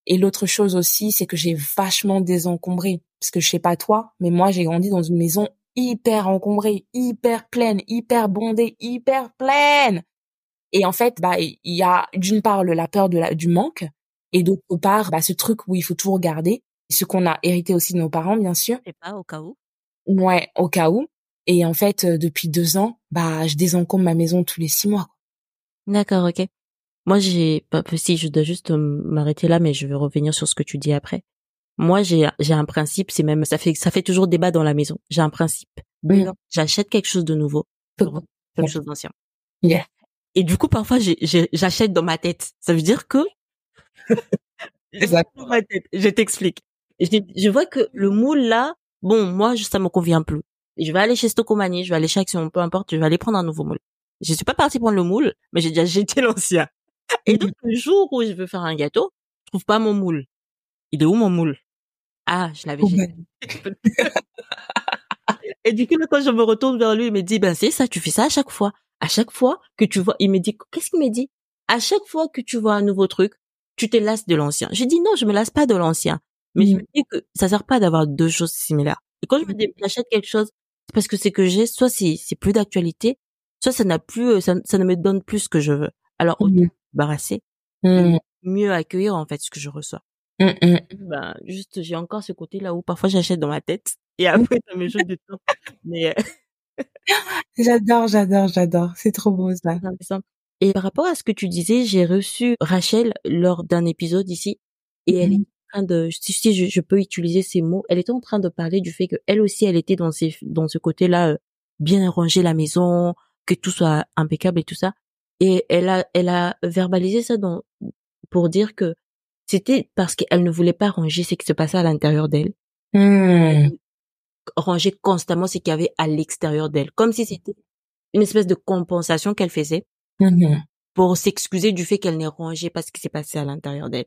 Et l'autre chose aussi, c'est que j'ai vachement désencombré. Parce que je sais pas toi, mais moi, j'ai grandi dans une maison hyper encombrée, hyper pleine, hyper bondée, hyper pleine. Et en fait, bah, il y a d'une part la peur de la, du manque, et d'autre part, bah, ce truc où il faut toujours garder, ce qu'on a hérité aussi de nos parents, bien sûr. Et pas au cas où. Ouais, au cas où. Et en fait, euh, depuis deux ans, bah, je désencombre ma maison tous les six mois. D'accord, ok. Moi, j'ai, pas si je dois juste m'arrêter là, mais je vais revenir sur ce que tu dis après. Moi, j'ai, j'ai un principe, c'est même, ça fait, ça fait toujours débat dans la maison. J'ai un principe. J'achète quelque chose de nouveau, quelque chose d'ancien. Yeah. Et du coup, parfois, j'achète dans ma tête. Ça veut dire que je t'explique. Je, vois que le moule là, bon, moi, ça me convient plus. Je vais aller chez Stocomanie, je vais aller chez Action, peu importe, je vais aller prendre un nouveau moule. Je suis pas partie prendre le moule, mais j'ai déjà jeté l'ancien. Et donc, le jour où je veux faire un gâteau, je trouve pas mon moule. Il est où mon moule? Ah, je l'avais jeté. Et du coup, quand je me retourne vers lui, il me dit, ben, c'est ça, tu fais ça à chaque fois. À chaque fois que tu vois, il me dit, qu'est-ce qu'il me dit? À chaque fois que tu vois un nouveau truc, tu te lasses de l'ancien. J'ai dit non, je me lasse pas de l'ancien. Mais je me dis que ça sert pas d'avoir deux choses similaires. Et quand je me dis j'achète quelque chose, c'est parce que c'est que j'ai, soit c'est, c'est plus d'actualité, soit ça n'a plus, euh, ça, ne me donne plus ce que je veux. Alors, autant mmh. barrasser, mmh. mieux accueillir, en fait, ce que je reçois. Mmh, ben, juste, j'ai encore ce côté-là où parfois j'achète dans ma tête et après ça me joue du temps. Mais, euh, j'adore, j'adore, j'adore. C'est trop beau, ça. Et par rapport à ce que tu disais, j'ai reçu Rachel lors d'un épisode ici et elle mmh train de, si je, je, peux utiliser ces mots, elle était en train de parler du fait que elle aussi, elle était dans ces, dans ce côté-là, euh, bien ranger la maison, que tout soit impeccable et tout ça. Et elle a, elle a verbalisé ça dans, pour dire que c'était parce qu'elle ne voulait pas ranger ce qui se passait à l'intérieur d'elle. Mmh. Ranger constamment ce qu'il y avait à l'extérieur d'elle, comme si c'était une espèce de compensation qu'elle faisait Mmh pour s'excuser du fait qu'elle n'est rangée pas ce qui s'est passé à l'intérieur d'elle.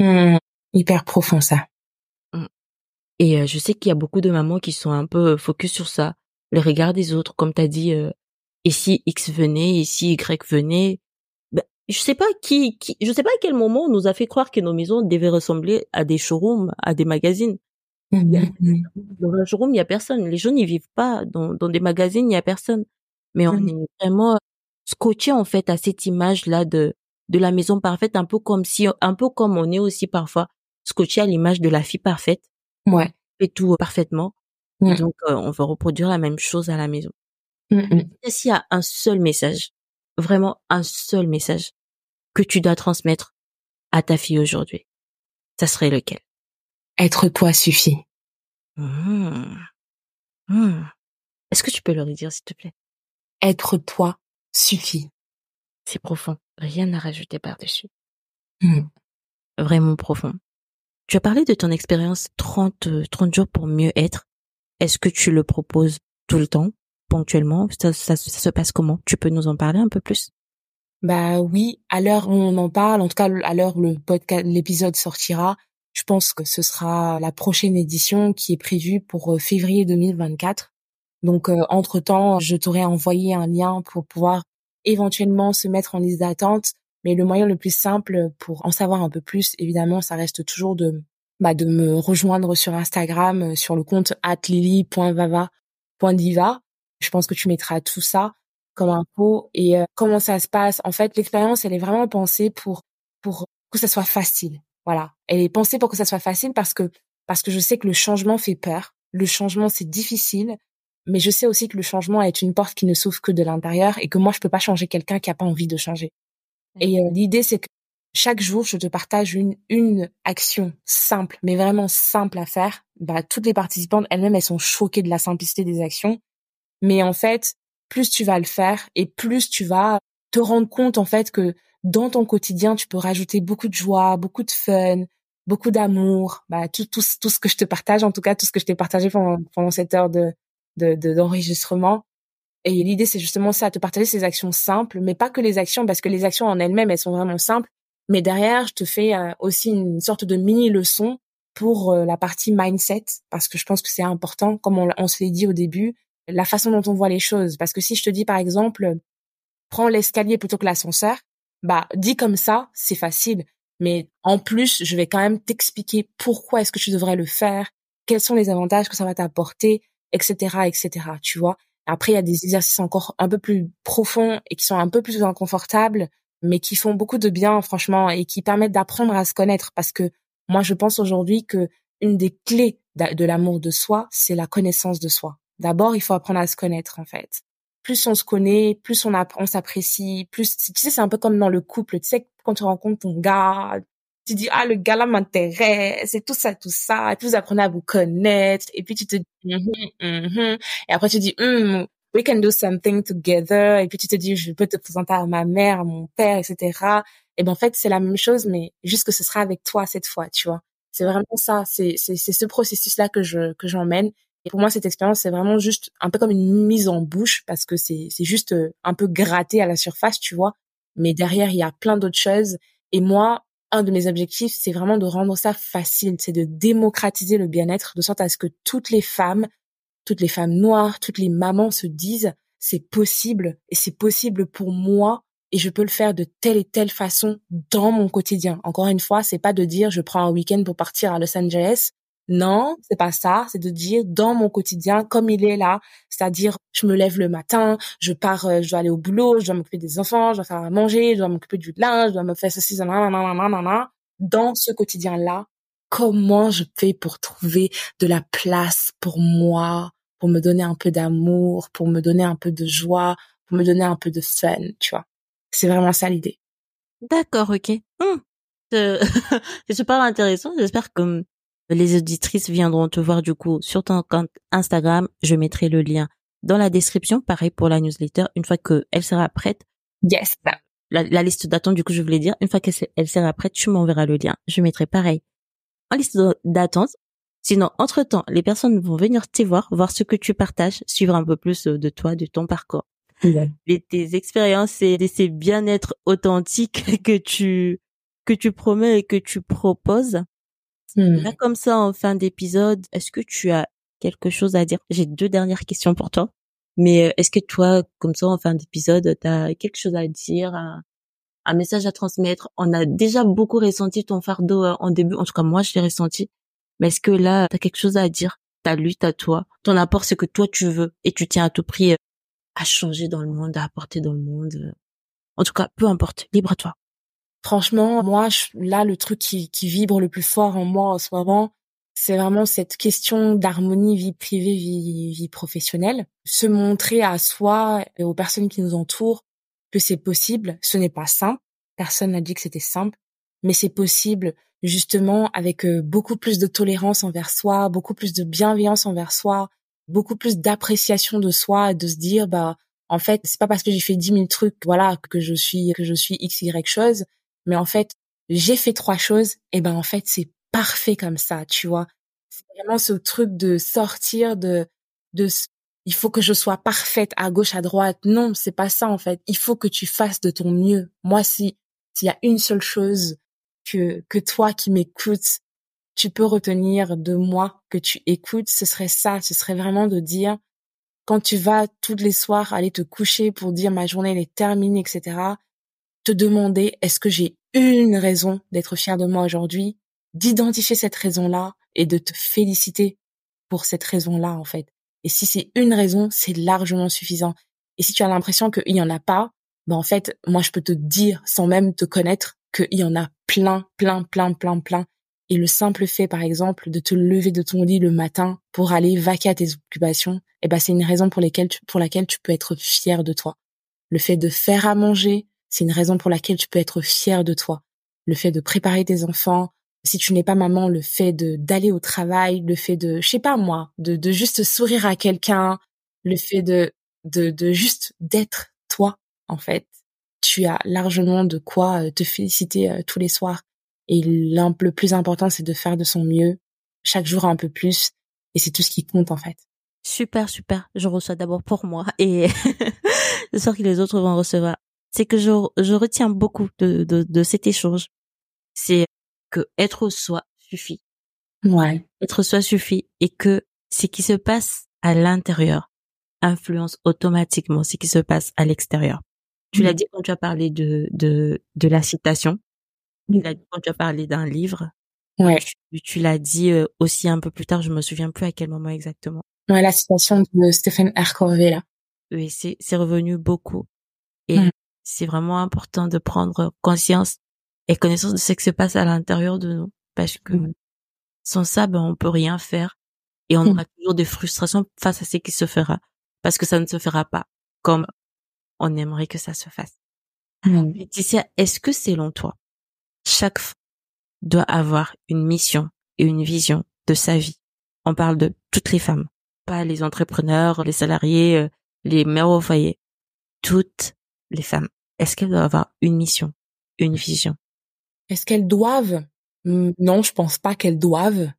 Mmh. Hyper profond ça. Mmh. Et euh, je sais qu'il y a beaucoup de mamans qui sont un peu focus sur ça, le regard des autres, comme t'as dit. Euh, et si X venait, et si Y venait, ben, je sais pas qui, qui, je sais pas à quel moment on nous a fait croire que nos maisons devaient ressembler à des showrooms, à des magazines. Dans un showroom, il y a personne. Les gens n'y vivent pas. Dans, dans des magazines, il y a personne. Mais on est vraiment scotché en fait à cette image là de de la maison parfaite un peu comme si un peu comme on est aussi parfois scotché à l'image de la fille parfaite ouais fait tout euh, parfaitement donc euh, on va reproduire la même chose à la maison mmh, mmh. s'il y a un seul message vraiment un seul message que tu dois transmettre à ta fille aujourd'hui ça serait lequel? Être toi suffit mmh. Mmh. est-ce que tu peux leur dire s'il te plaît? Être toi suffit. C'est profond. Rien à rajouter par-dessus. Vraiment profond. Tu as parlé de ton expérience 30, 30 euh, jours pour mieux être. Est-ce que tu le proposes tout le temps, ponctuellement? Ça, se passe comment? Tu peux nous en parler un peu plus? Bah oui, à l'heure où on en parle, en tout cas à l'heure où le podcast, l'épisode sortira, je pense que ce sera la prochaine édition qui est prévue pour euh, février 2024. Donc, euh, entre-temps, je t'aurais envoyé un lien pour pouvoir éventuellement se mettre en liste d'attente. Mais le moyen le plus simple pour en savoir un peu plus, évidemment, ça reste toujours de bah, de me rejoindre sur Instagram, euh, sur le compte atlily.vava.diva. Je pense que tu mettras tout ça comme info. Et euh, comment ça se passe? En fait, l'expérience, elle est vraiment pensée pour pour que ça soit facile. Voilà, elle est pensée pour que ça soit facile parce que parce que je sais que le changement fait peur. Le changement, c'est difficile mais je sais aussi que le changement est une porte qui ne s'ouvre que de l'intérieur et que moi je peux pas changer quelqu'un qui a pas envie de changer. Et euh, l'idée c'est que chaque jour je te partage une une action simple, mais vraiment simple à faire. Bah toutes les participantes elles-mêmes elles sont choquées de la simplicité des actions, mais en fait plus tu vas le faire et plus tu vas te rendre compte en fait que dans ton quotidien tu peux rajouter beaucoup de joie, beaucoup de fun, beaucoup d'amour, bah tout, tout tout ce que je te partage en tout cas tout ce que je t'ai partagé pendant pendant cette heure de de d'enregistrement. Et l'idée, c'est justement ça, te partager ces actions simples, mais pas que les actions, parce que les actions en elles-mêmes, elles sont vraiment simples. Mais derrière, je te fais euh, aussi une sorte de mini leçon pour euh, la partie mindset, parce que je pense que c'est important, comme on, on se l'est dit au début, la façon dont on voit les choses. Parce que si je te dis, par exemple, prends l'escalier plutôt que l'ascenseur, bah, dit comme ça, c'est facile. Mais en plus, je vais quand même t'expliquer pourquoi est-ce que tu devrais le faire, quels sont les avantages que ça va t'apporter, etc., etc. Tu vois. Après, il y a des exercices encore un peu plus profonds et qui sont un peu plus inconfortables, mais qui font beaucoup de bien, franchement, et qui permettent d'apprendre à se connaître. Parce que moi, je pense aujourd'hui que une des clés de l'amour de soi, c'est la connaissance de soi. D'abord, il faut apprendre à se connaître, en fait. Plus on se connaît, plus on, on s'apprécie, plus, tu sais, c'est un peu comme dans le couple. Tu sais, quand tu rencontres ton gars, tu dis, ah, le gars là m'intéresse, c'est tout ça, tout ça. Et puis vous apprenez à vous connaître. Et puis tu te dis, mm-hmm, mm-hmm. et après tu dis, mm, we can do something together. Et puis tu te dis, je peux te présenter à ma mère, à mon père, etc. Et ben en fait, c'est la même chose, mais juste que ce sera avec toi cette fois, tu vois. C'est vraiment ça. C'est, c'est, c'est ce processus-là que je, que j'emmène. Et pour moi, cette expérience, c'est vraiment juste un peu comme une mise en bouche parce que c'est, c'est juste euh, un peu gratté à la surface, tu vois. Mais derrière, il y a plein d'autres choses. Et moi, un de mes objectifs, c'est vraiment de rendre ça facile, c'est de démocratiser le bien-être de sorte à ce que toutes les femmes, toutes les femmes noires, toutes les mamans se disent c'est possible et c'est possible pour moi et je peux le faire de telle et telle façon dans mon quotidien. Encore une fois, c'est pas de dire je prends un week-end pour partir à Los Angeles non, c'est pas ça. C'est de dire dans mon quotidien, comme il est là, c'est-à-dire je me lève le matin, je pars, euh, je dois aller au boulot, je dois m'occuper des enfants, je dois faire à manger, je dois m'occuper du linge, je dois me faire ceci, nanana. Dans ce quotidien-là, comment je fais pour trouver de la place pour moi, pour me donner un peu d'amour, pour me donner un peu de joie, pour me donner un peu de fun, tu vois. C'est vraiment ça l'idée. D'accord, ok. Hum. C'est super intéressant. J'espère que les auditrices viendront te voir du coup sur ton compte Instagram. Je mettrai le lien dans la description. Pareil pour la newsletter. Une fois qu'elle sera prête. Yes. La, liste d'attente, du coup, je voulais dire. Une fois qu'elle sera prête, tu m'enverras le lien. Je mettrai pareil en liste d'attente. Sinon, entre-temps, les personnes vont venir te voir, voir ce que tu partages, suivre un peu plus de toi, de ton parcours. Et tes expériences et ces bien-être authentiques que tu que tu promets et que tu proposes. Mmh. Là, comme ça, en fin d'épisode, est-ce que tu as quelque chose à dire? J'ai deux dernières questions pour toi. Mais euh, est-ce que toi, comme ça, en fin d'épisode, tu as quelque chose à dire, un, message à transmettre? On a déjà beaucoup ressenti ton fardeau euh, en début. En tout cas, moi, je l'ai ressenti. Mais est-ce que là, tu as quelque chose à dire? Ta lutte à toi, ton apport, c'est que toi, tu veux et tu tiens à tout prix euh, à changer dans le monde, à apporter dans le monde. En tout cas, peu importe, libre à toi. Franchement, moi, là, le truc qui, vibre le plus fort en moi en ce moment, c'est vraiment cette question d'harmonie vie privée, vie, vie professionnelle. Se montrer à soi et aux personnes qui nous entourent que c'est possible. Ce n'est pas simple. Personne n'a dit que c'était simple, mais c'est possible justement avec euh, beaucoup plus de tolérance envers soi, beaucoup plus de bienveillance envers soi, beaucoup plus d'appréciation de soi et de se dire bah en fait c'est pas parce que j'ai fait dix mille trucs voilà que je suis que je suis x y chose mais en fait, j'ai fait trois choses, et ben en fait, c'est parfait comme ça, tu vois. C'est vraiment ce truc de sortir de, de, il faut que je sois parfaite à gauche, à droite. Non, c'est pas ça, en fait. Il faut que tu fasses de ton mieux. Moi, si, s'il y a une seule chose que, que toi qui m'écoutes, tu peux retenir de moi que tu écoutes, ce serait ça. Ce serait vraiment de dire, quand tu vas tous les soirs aller te coucher pour dire ma journée elle est terminée, etc te demander est-ce que j'ai une raison d'être fier de moi aujourd'hui, d'identifier cette raison-là et de te féliciter pour cette raison-là, en fait. Et si c'est une raison, c'est largement suffisant. Et si tu as l'impression qu'il y en a pas, ben en fait, moi je peux te dire sans même te connaître qu'il y en a plein, plein, plein, plein, plein. Et le simple fait, par exemple, de te lever de ton lit le matin pour aller vaquer à tes occupations, eh ben c'est une raison pour, pour laquelle tu peux être fier de toi. Le fait de faire à manger, c'est une raison pour laquelle tu peux être fier de toi. Le fait de préparer tes enfants, si tu n'es pas maman, le fait de d'aller au travail, le fait de, je sais pas moi, de, de juste sourire à quelqu'un, le fait de, de, de juste d'être toi, en fait. Tu as largement de quoi euh, te féliciter euh, tous les soirs. Et le plus important, c'est de faire de son mieux, chaque jour un peu plus. Et c'est tout ce qui compte, en fait. Super, super. Je reçois d'abord pour moi et je sens que les autres vont recevoir c'est que je, je retiens beaucoup de, de, de cet échange. C'est que être soi suffit. Ouais. Être soi suffit et que ce qui se passe à l'intérieur influence automatiquement ce qui se passe à l'extérieur. Tu l'as mm. dit quand tu as parlé de, de, de la citation. quand tu as parlé d'un livre, Ouais. tu, tu l'as dit euh, aussi un peu plus tard, je me souviens plus à quel moment exactement. Ouais, la citation de Stephen R. Covey, là. Oui, c'est c'est revenu beaucoup. Et Mm. C'est vraiment important de prendre conscience et connaissance de ce qui se passe à l'intérieur de nous. Parce que Mm. sans ça, ben, on peut rien faire. Et on Mm. aura toujours des frustrations face à ce qui se fera. Parce que ça ne se fera pas comme on aimerait que ça se fasse. Laetitia, est-ce que selon toi, chaque femme doit avoir une mission et une vision de sa vie? On parle de toutes les femmes, pas les entrepreneurs, les salariés, euh, les mères au foyer, toutes les femmes. Est-ce qu'elles doivent avoir une mission, une vision? Est-ce qu'elles doivent? Non, je pense pas qu'elles doivent.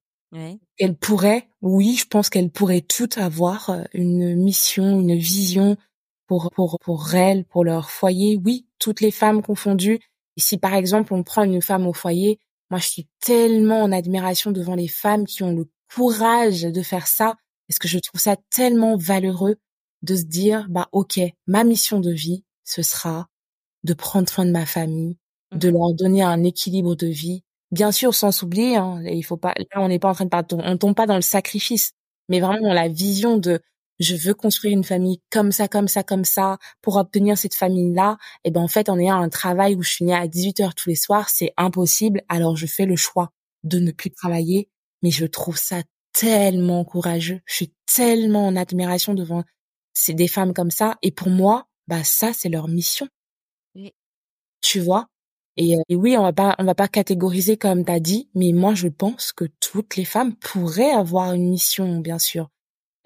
Elles pourraient, oui, je pense qu'elles pourraient toutes avoir euh, une mission, une vision pour pour pour elles, pour leur foyer. Oui, toutes les femmes confondues. Et si par exemple on prend une femme au foyer, moi je suis tellement en admiration devant les femmes qui ont le courage de faire ça, parce que je trouve ça tellement valeureux de se dire bah ok, ma mission de vie, ce sera de prendre soin de ma famille, de leur donner un équilibre de vie. Bien sûr, sans s'oublier, hein, il faut pas. Là, on n'est pas en train de parler, on tombe pas dans le sacrifice, mais vraiment dans la vision de je veux construire une famille comme ça, comme ça, comme ça, pour obtenir cette famille-là. Et ben en fait, en ayant un travail où je finis à 18 heures tous les soirs, c'est impossible. Alors je fais le choix de ne plus travailler, mais je trouve ça tellement courageux. Je suis tellement en admiration devant c'est des femmes comme ça. Et pour moi, bah ça c'est leur mission. Oui. Tu vois? Et, euh, et oui, on va pas on va pas catégoriser comme t'as dit, mais moi je pense que toutes les femmes pourraient avoir une mission, bien sûr.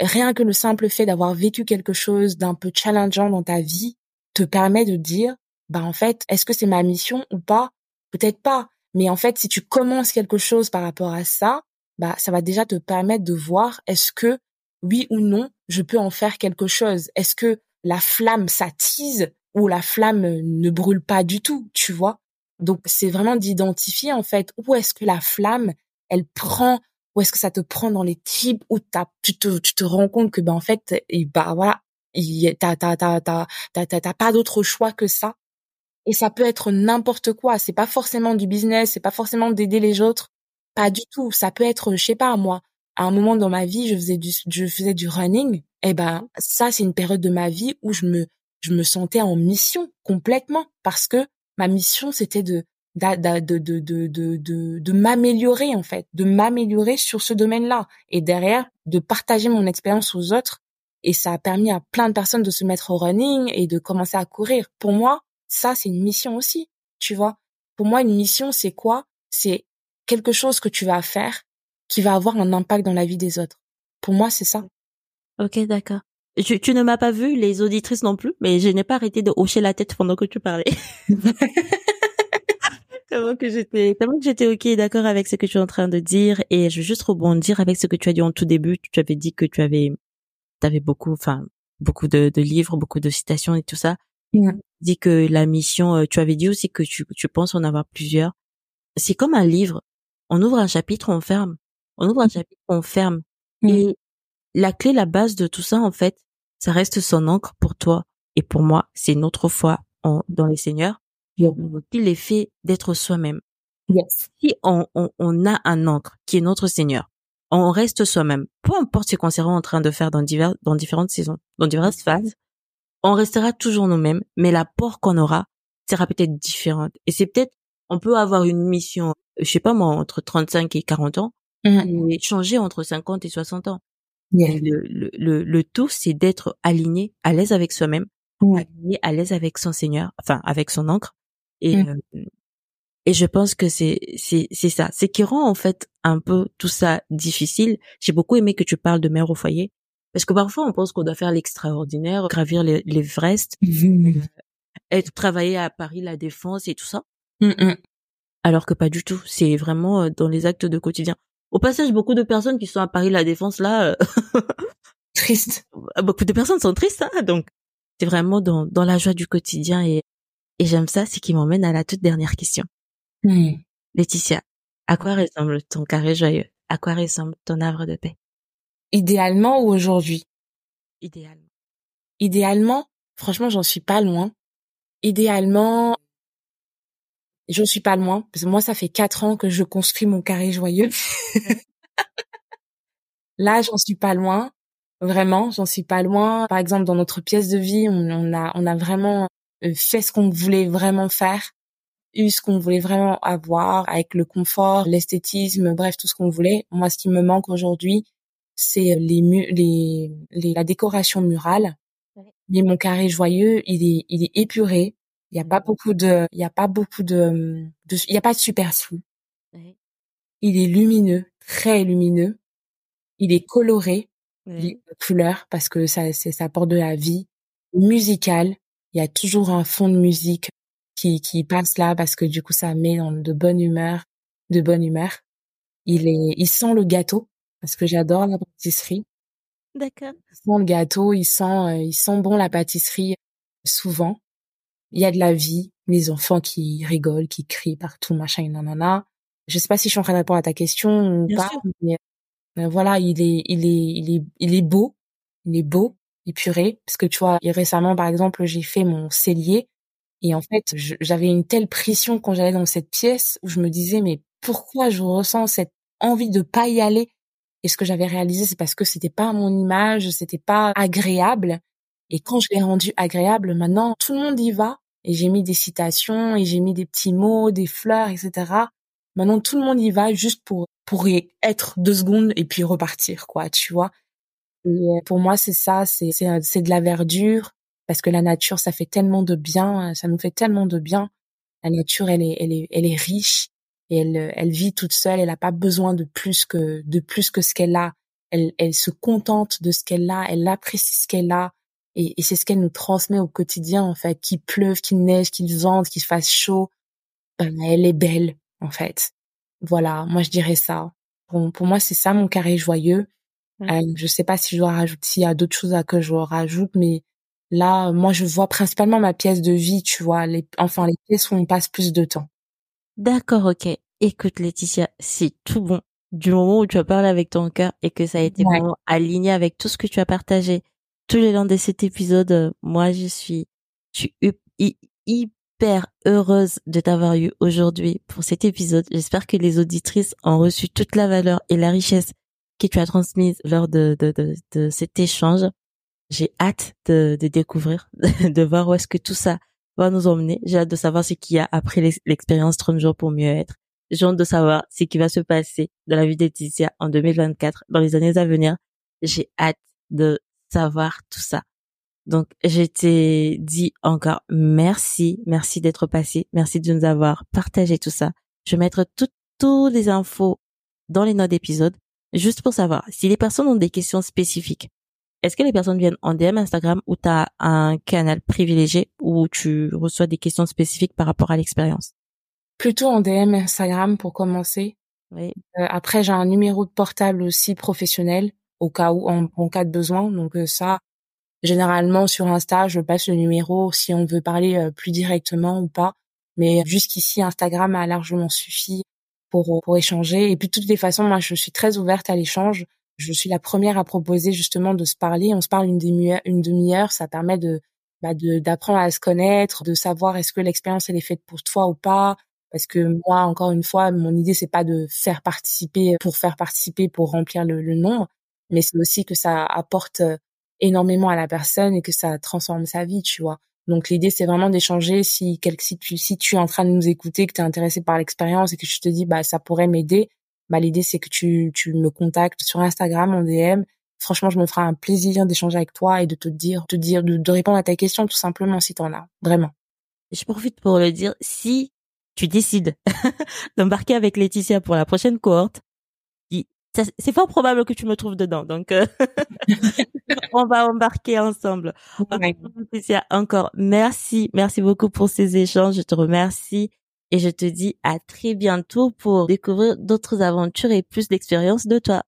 Rien que le simple fait d'avoir vécu quelque chose d'un peu challengeant dans ta vie te permet de dire, bah en fait, est-ce que c'est ma mission ou pas? Peut-être pas. Mais en fait, si tu commences quelque chose par rapport à ça, bah ça va déjà te permettre de voir est-ce que oui ou non, je peux en faire quelque chose? Est-ce que la flamme s'attise ou la flamme ne brûle pas du tout, tu vois. Donc c'est vraiment d'identifier en fait où est-ce que la flamme, elle prend où est-ce que ça te prend dans les types où tu te tu te rends compte que ben en fait et bah voilà il- t'as t'as t'as t'as t'as t'as t'as pas d'autre choix que ça. Et ça peut être n'importe quoi. C'est pas forcément du business c'est pas forcément d'aider les autres. Pas du tout. Ça peut être je sais pas moi à un moment dans ma vie je faisais du je faisais du running et ben ça c'est une période de ma vie où je me je me sentais en mission complètement parce que ma mission c'était de d'a- de de de de de, de m'améliorer en fait de m'améliorer sur ce domaine-là et derrière de partager mon expérience aux autres. Et ça a permis à plein de personnes de se mettre au running et de commencer à courir. Pour moi ça c'est une mission aussi tu vois. Pour moi une mission c'est quoi? C'est quelque chose que tu vas faire qui va avoir un impact dans la vie des autres. Pour moi c'est ça Ok, d'accord. Tu, tu ne m'as pas vu, les auditrices non plus, mais je n'ai pas arrêté de hocher la tête pendant que tu parlais. tellement que j'étais, tellement que j'étais ok, d'accord avec ce que tu es en train de dire, et je veux juste rebondir avec ce que tu as dit en tout début. Tu avais dit que tu avais, avais beaucoup, enfin, beaucoup de, de livres, beaucoup de citations et tout ça. Tu dis que la mission, euh, tu avais dit aussi que tu, tu penses en avoir plusieurs. C'est comme un livre. On ouvre un chapitre, on ferme. On ouvre un chapitre, on ferme. Mm. Et la clé, la base de tout ça, en fait, ça reste son encre pour toi et pour moi. C'est notre foi en, dans les seigneurs. Il est fait d'être soi-même? yes Si on, on, on a un encre qui est notre Seigneur, on reste soi-même. Peu importe ce qu'on sera en train de faire dans divers, dans différentes saisons, dans diverses phases, on restera toujours nous-mêmes, mais l'apport qu'on aura sera peut-être différente. Et c'est peut-être, on peut avoir une mission, je sais pas moi, entre 35 et 40 ans, et changer entre 50 et 60 ans. Yes. Le, le, le, le tout, c'est d'être aligné, à l'aise avec soi-même, aligné, à l'aise avec son Seigneur, enfin avec son encre. Et Mm. euh, et je pense que c'est c'est c'est ça, c'est qui rend en fait un peu tout ça difficile. J'ai beaucoup aimé que tu parles de mère au foyer parce que parfois on pense qu'on doit faire l'extraordinaire, gravir les l'Everest, Mhm. être travailler à Paris la Défense et tout ça, Mhm. alors que pas du tout. C'est vraiment euh, dans les actes de quotidien. Au passage, beaucoup de personnes qui sont à Paris la Défense là, euh, triste beaucoup de personnes sont tristes, hein, donc c'est vraiment dans, dans la joie du quotidien et, et j'aime ça, c'est qui m'emmène à la toute dernière question. Laetitia, à quoi ressemble ton carré joyeux? À quoi ressemble ton havre de paix? Idéalement ou aujourd'hui. Idéalement. idéalement franchement j'en suis pas loin. Idéalement Et j'en suis pas loin, parce que moi, ça fait quatre ans que je construis mon carré joyeux. Là, j'en suis pas loin. Vraiment, j'en suis pas loin. Par exemple, dans notre pièce de vie, on, a, on a vraiment euh, fait ce qu'on voulait vraiment faire, eu ce qu'on voulait vraiment avoir, avec le confort, l'esthétisme, bref, tout ce qu'on voulait. Moi, ce qui me manque aujourd'hui, c'est les, les, les, la décoration murale. Mais mon carré joyeux, il est, il est épuré. Il y a pas beaucoup de, il y a pas beaucoup de, il y a pas de super flou. Il est lumineux, très lumineux. Il est coloré oui. couleurs parce que ça, ça apporte de la vie. Musical, il y a toujours un fond de musique qui, qui passe là parce que du coup ça met dans de bonne humeur, de bonne humeur. Il est, il sent le gâteau parce que j'adore la pâtisserie. D'accord. Il sent le gâteau, il sent, euh, il sent bon la pâtisserie souvent. Il y a de la vie, les enfants qui rigolent, qui crient partout, machin, nanana. Je sais pas si je suis en train de répondre à ta question ou pas, mais euh, voilà, il est, il est, il est, il est beau, il est beau, épuré. Parce que tu vois, récemment, par exemple, j'ai fait mon cellier et en fait, j'avais une telle pression quand j'allais dans cette pièce où je me disais, mais pourquoi je ressens cette envie de pas y aller? Et ce que j'avais réalisé, c'est parce que c'était pas mon image, c'était pas agréable. Et quand je l'ai rendu agréable, maintenant, tout le monde y va. Et j'ai mis des citations, et j'ai mis des petits mots, des fleurs, etc. Maintenant, tout le monde y va juste pour pour y être deux secondes et puis repartir, quoi, tu vois. Euh, pour moi, c'est ça, c'est c'est c'est de la verdure parce que la nature, ça fait tellement de bien, ça nous fait tellement de bien. La nature, elle est elle est elle est riche et elle elle vit toute seule, elle a pas besoin de plus que de plus que ce qu'elle a. Elle elle se contente de ce qu'elle a, elle apprécie ce qu'elle a et, et c'est ce qu'elle nous transmet au quotidien en fait, qu'il pleuve, qu'il neige, qu'il vente, qu'il fasse chaud. Ben, elle est belle en fait. Voilà, moi je dirais ça. Pour, pour moi, c'est ça mon carré joyeux. Euh, je sais pas si je dois rajouter, s'il y a d'autres choses à que je rajoute, mais là, moi, je vois principalement ma pièce de vie, tu vois, les, enfin, les pièces où on passe plus de temps. D'accord, ok. Écoute, Laetitia, c'est tout bon. Du moment où tu as parlé avec ton cœur et que ça a été vraiment aligné avec tout ce que tu as partagé tous les longs de cet épisode, euh, moi, je suis, hyper heureuse de t'avoir eu aujourd'hui pour cet épisode. J'espère que les auditrices ont reçu toute la valeur et la richesse que tu as transmise lors de, cet échange. J'ai hâte de, de découvrir, de voir où est-ce que tout ça va nous emmener. J'ai hâte de savoir ce qu'il y a après l'expérience 30 jours pour mieux être. J'ai hâte de savoir ce qui va se passer dans la vie d'Etitia en 2024, dans les années à venir. J'ai hâte de savoir tout ça. Donc, je t'ai dit encore merci, merci d'être passé, merci de nous avoir partagé tout ça. Je vais mettre toutes les infos dans les notes d'épisode, juste pour savoir si les personnes ont des questions spécifiques. Est-ce que les personnes viennent en DM Instagram ou tu as un canal privilégié où tu reçois des questions spécifiques par rapport à l'expérience? Plutôt en DM Instagram pour commencer. Oui. Euh, après, j'ai un numéro de portable aussi professionnel au cas où en, cas de besoin. Donc euh, ça, Généralement sur Insta, je passe le numéro si on veut parler euh, plus directement ou pas. Mais jusqu'ici, Instagram a largement suffi pour pour échanger. Et puis de toutes les façons, moi, je suis très ouverte à l'échange. Je suis la première à proposer justement de se parler. On se parle une demi-heure, une demi-heure. Ça permet de bah d'apprendre à se connaître, de savoir est-ce que l'expérience elle est faite pour toi ou pas. Parce que moi, encore une fois, mon idée c'est pas de faire participer pour faire participer pour remplir le, le nombre, mais c'est aussi que ça apporte énormément à la personne et que ça transforme sa vie, tu vois. Donc l'idée c'est vraiment d'échanger si si tu si tu es en train de nous écouter, que tu es intéressé par l'expérience et que je te dis bah ça pourrait m'aider, bah l'idée c'est que tu tu me contactes sur Instagram en DM. Franchement, je me ferai un plaisir d'échanger avec toi et de te dire te dire de, de répondre à ta question tout simplement si tu en as, vraiment. Je profite pour le dire si tu décides d'embarquer avec Laetitia pour la prochaine cohorte, c'est fort probable que tu me trouves dedans. Donc, euh, on va embarquer ensemble. Encore merci, merci beaucoup pour ces échanges. Je te remercie et je te dis à très bientôt pour découvrir d'autres aventures et plus d'expériences de toi.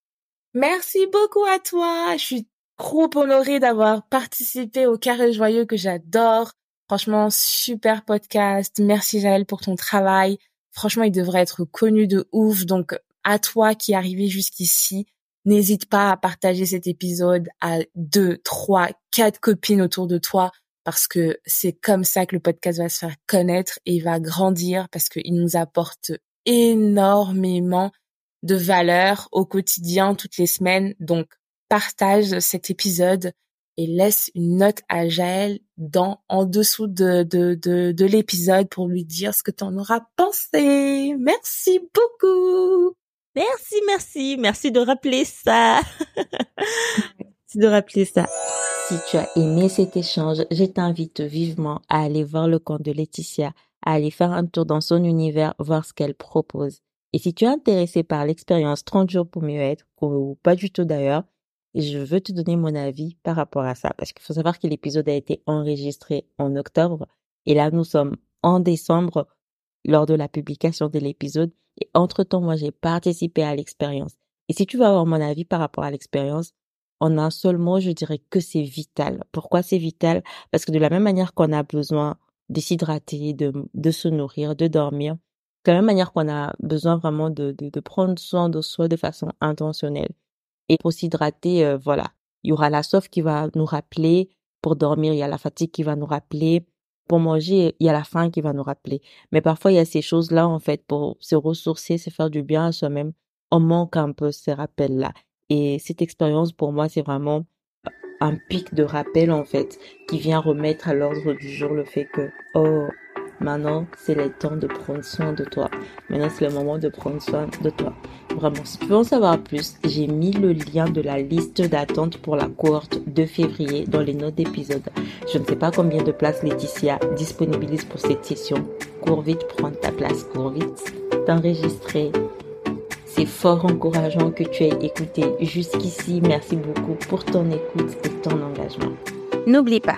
Merci beaucoup à toi. Je suis trop honorée d'avoir participé au Carré Joyeux que j'adore. Franchement, super podcast. Merci Jaël pour ton travail. Franchement, il devrait être connu de ouf. Donc, à toi qui es arrivé jusqu'ici, n'hésite pas à partager cet épisode à deux, trois, quatre copines autour de toi parce que c'est comme ça que le podcast va se faire connaître et va grandir parce qu'il nous apporte énormément de valeur au quotidien toutes les semaines. Donc, partage cet épisode et laisse une note à Jaël dans, en dessous de, de, de, de l'épisode pour lui dire ce que tu en auras pensé. Merci beaucoup. Merci, merci, merci de rappeler ça. merci de rappeler ça. Si tu as aimé cet échange, je t'invite vivement à aller voir le compte de Laetitia, à aller faire un tour dans son univers, voir ce qu'elle propose. Et si tu es intéressé par l'expérience 30 jours pour mieux être, ou pas du tout d'ailleurs, je veux te donner mon avis par rapport à ça. Parce qu'il faut savoir que l'épisode a été enregistré en octobre. Et là, nous sommes en décembre lors de la publication de l'épisode. Et entre-temps, moi, j'ai participé à l'expérience. Et si tu veux avoir mon avis par rapport à l'expérience, en un seul mot, je dirais que c'est vital. Pourquoi c'est vital? Parce que de la même manière qu'on a besoin de s'hydrater, de, de se nourrir, de dormir, de la même manière qu'on a besoin vraiment de, de, de prendre soin de soi de façon intentionnelle. Et pour s'hydrater, euh, voilà, il y aura la soif qui va nous rappeler. Pour dormir, il y a la fatigue qui va nous rappeler. Pour manger, il y a la faim qui va nous rappeler. Mais parfois, il y a ces choses-là, en fait, pour se ressourcer, se faire du bien à soi-même. On manque un peu ces rappels-là. Et cette expérience, pour moi, c'est vraiment un pic de rappel, en fait, qui vient remettre à l'ordre du jour le fait que, oh, Maintenant, c'est le temps de prendre soin de toi. Maintenant, c'est le moment de prendre soin de toi. Vraiment, si tu veux en savoir plus, j'ai mis le lien de la liste d'attente pour la cohorte de février dans les notes d'épisode. Je ne sais pas combien de places Laetitia disponibilise pour cette session. Cours vite, prendre ta place, cours vite, t'enregistrer. C'est fort encourageant que tu aies écouté jusqu'ici. Merci beaucoup pour ton écoute et ton engagement. N'oublie pas,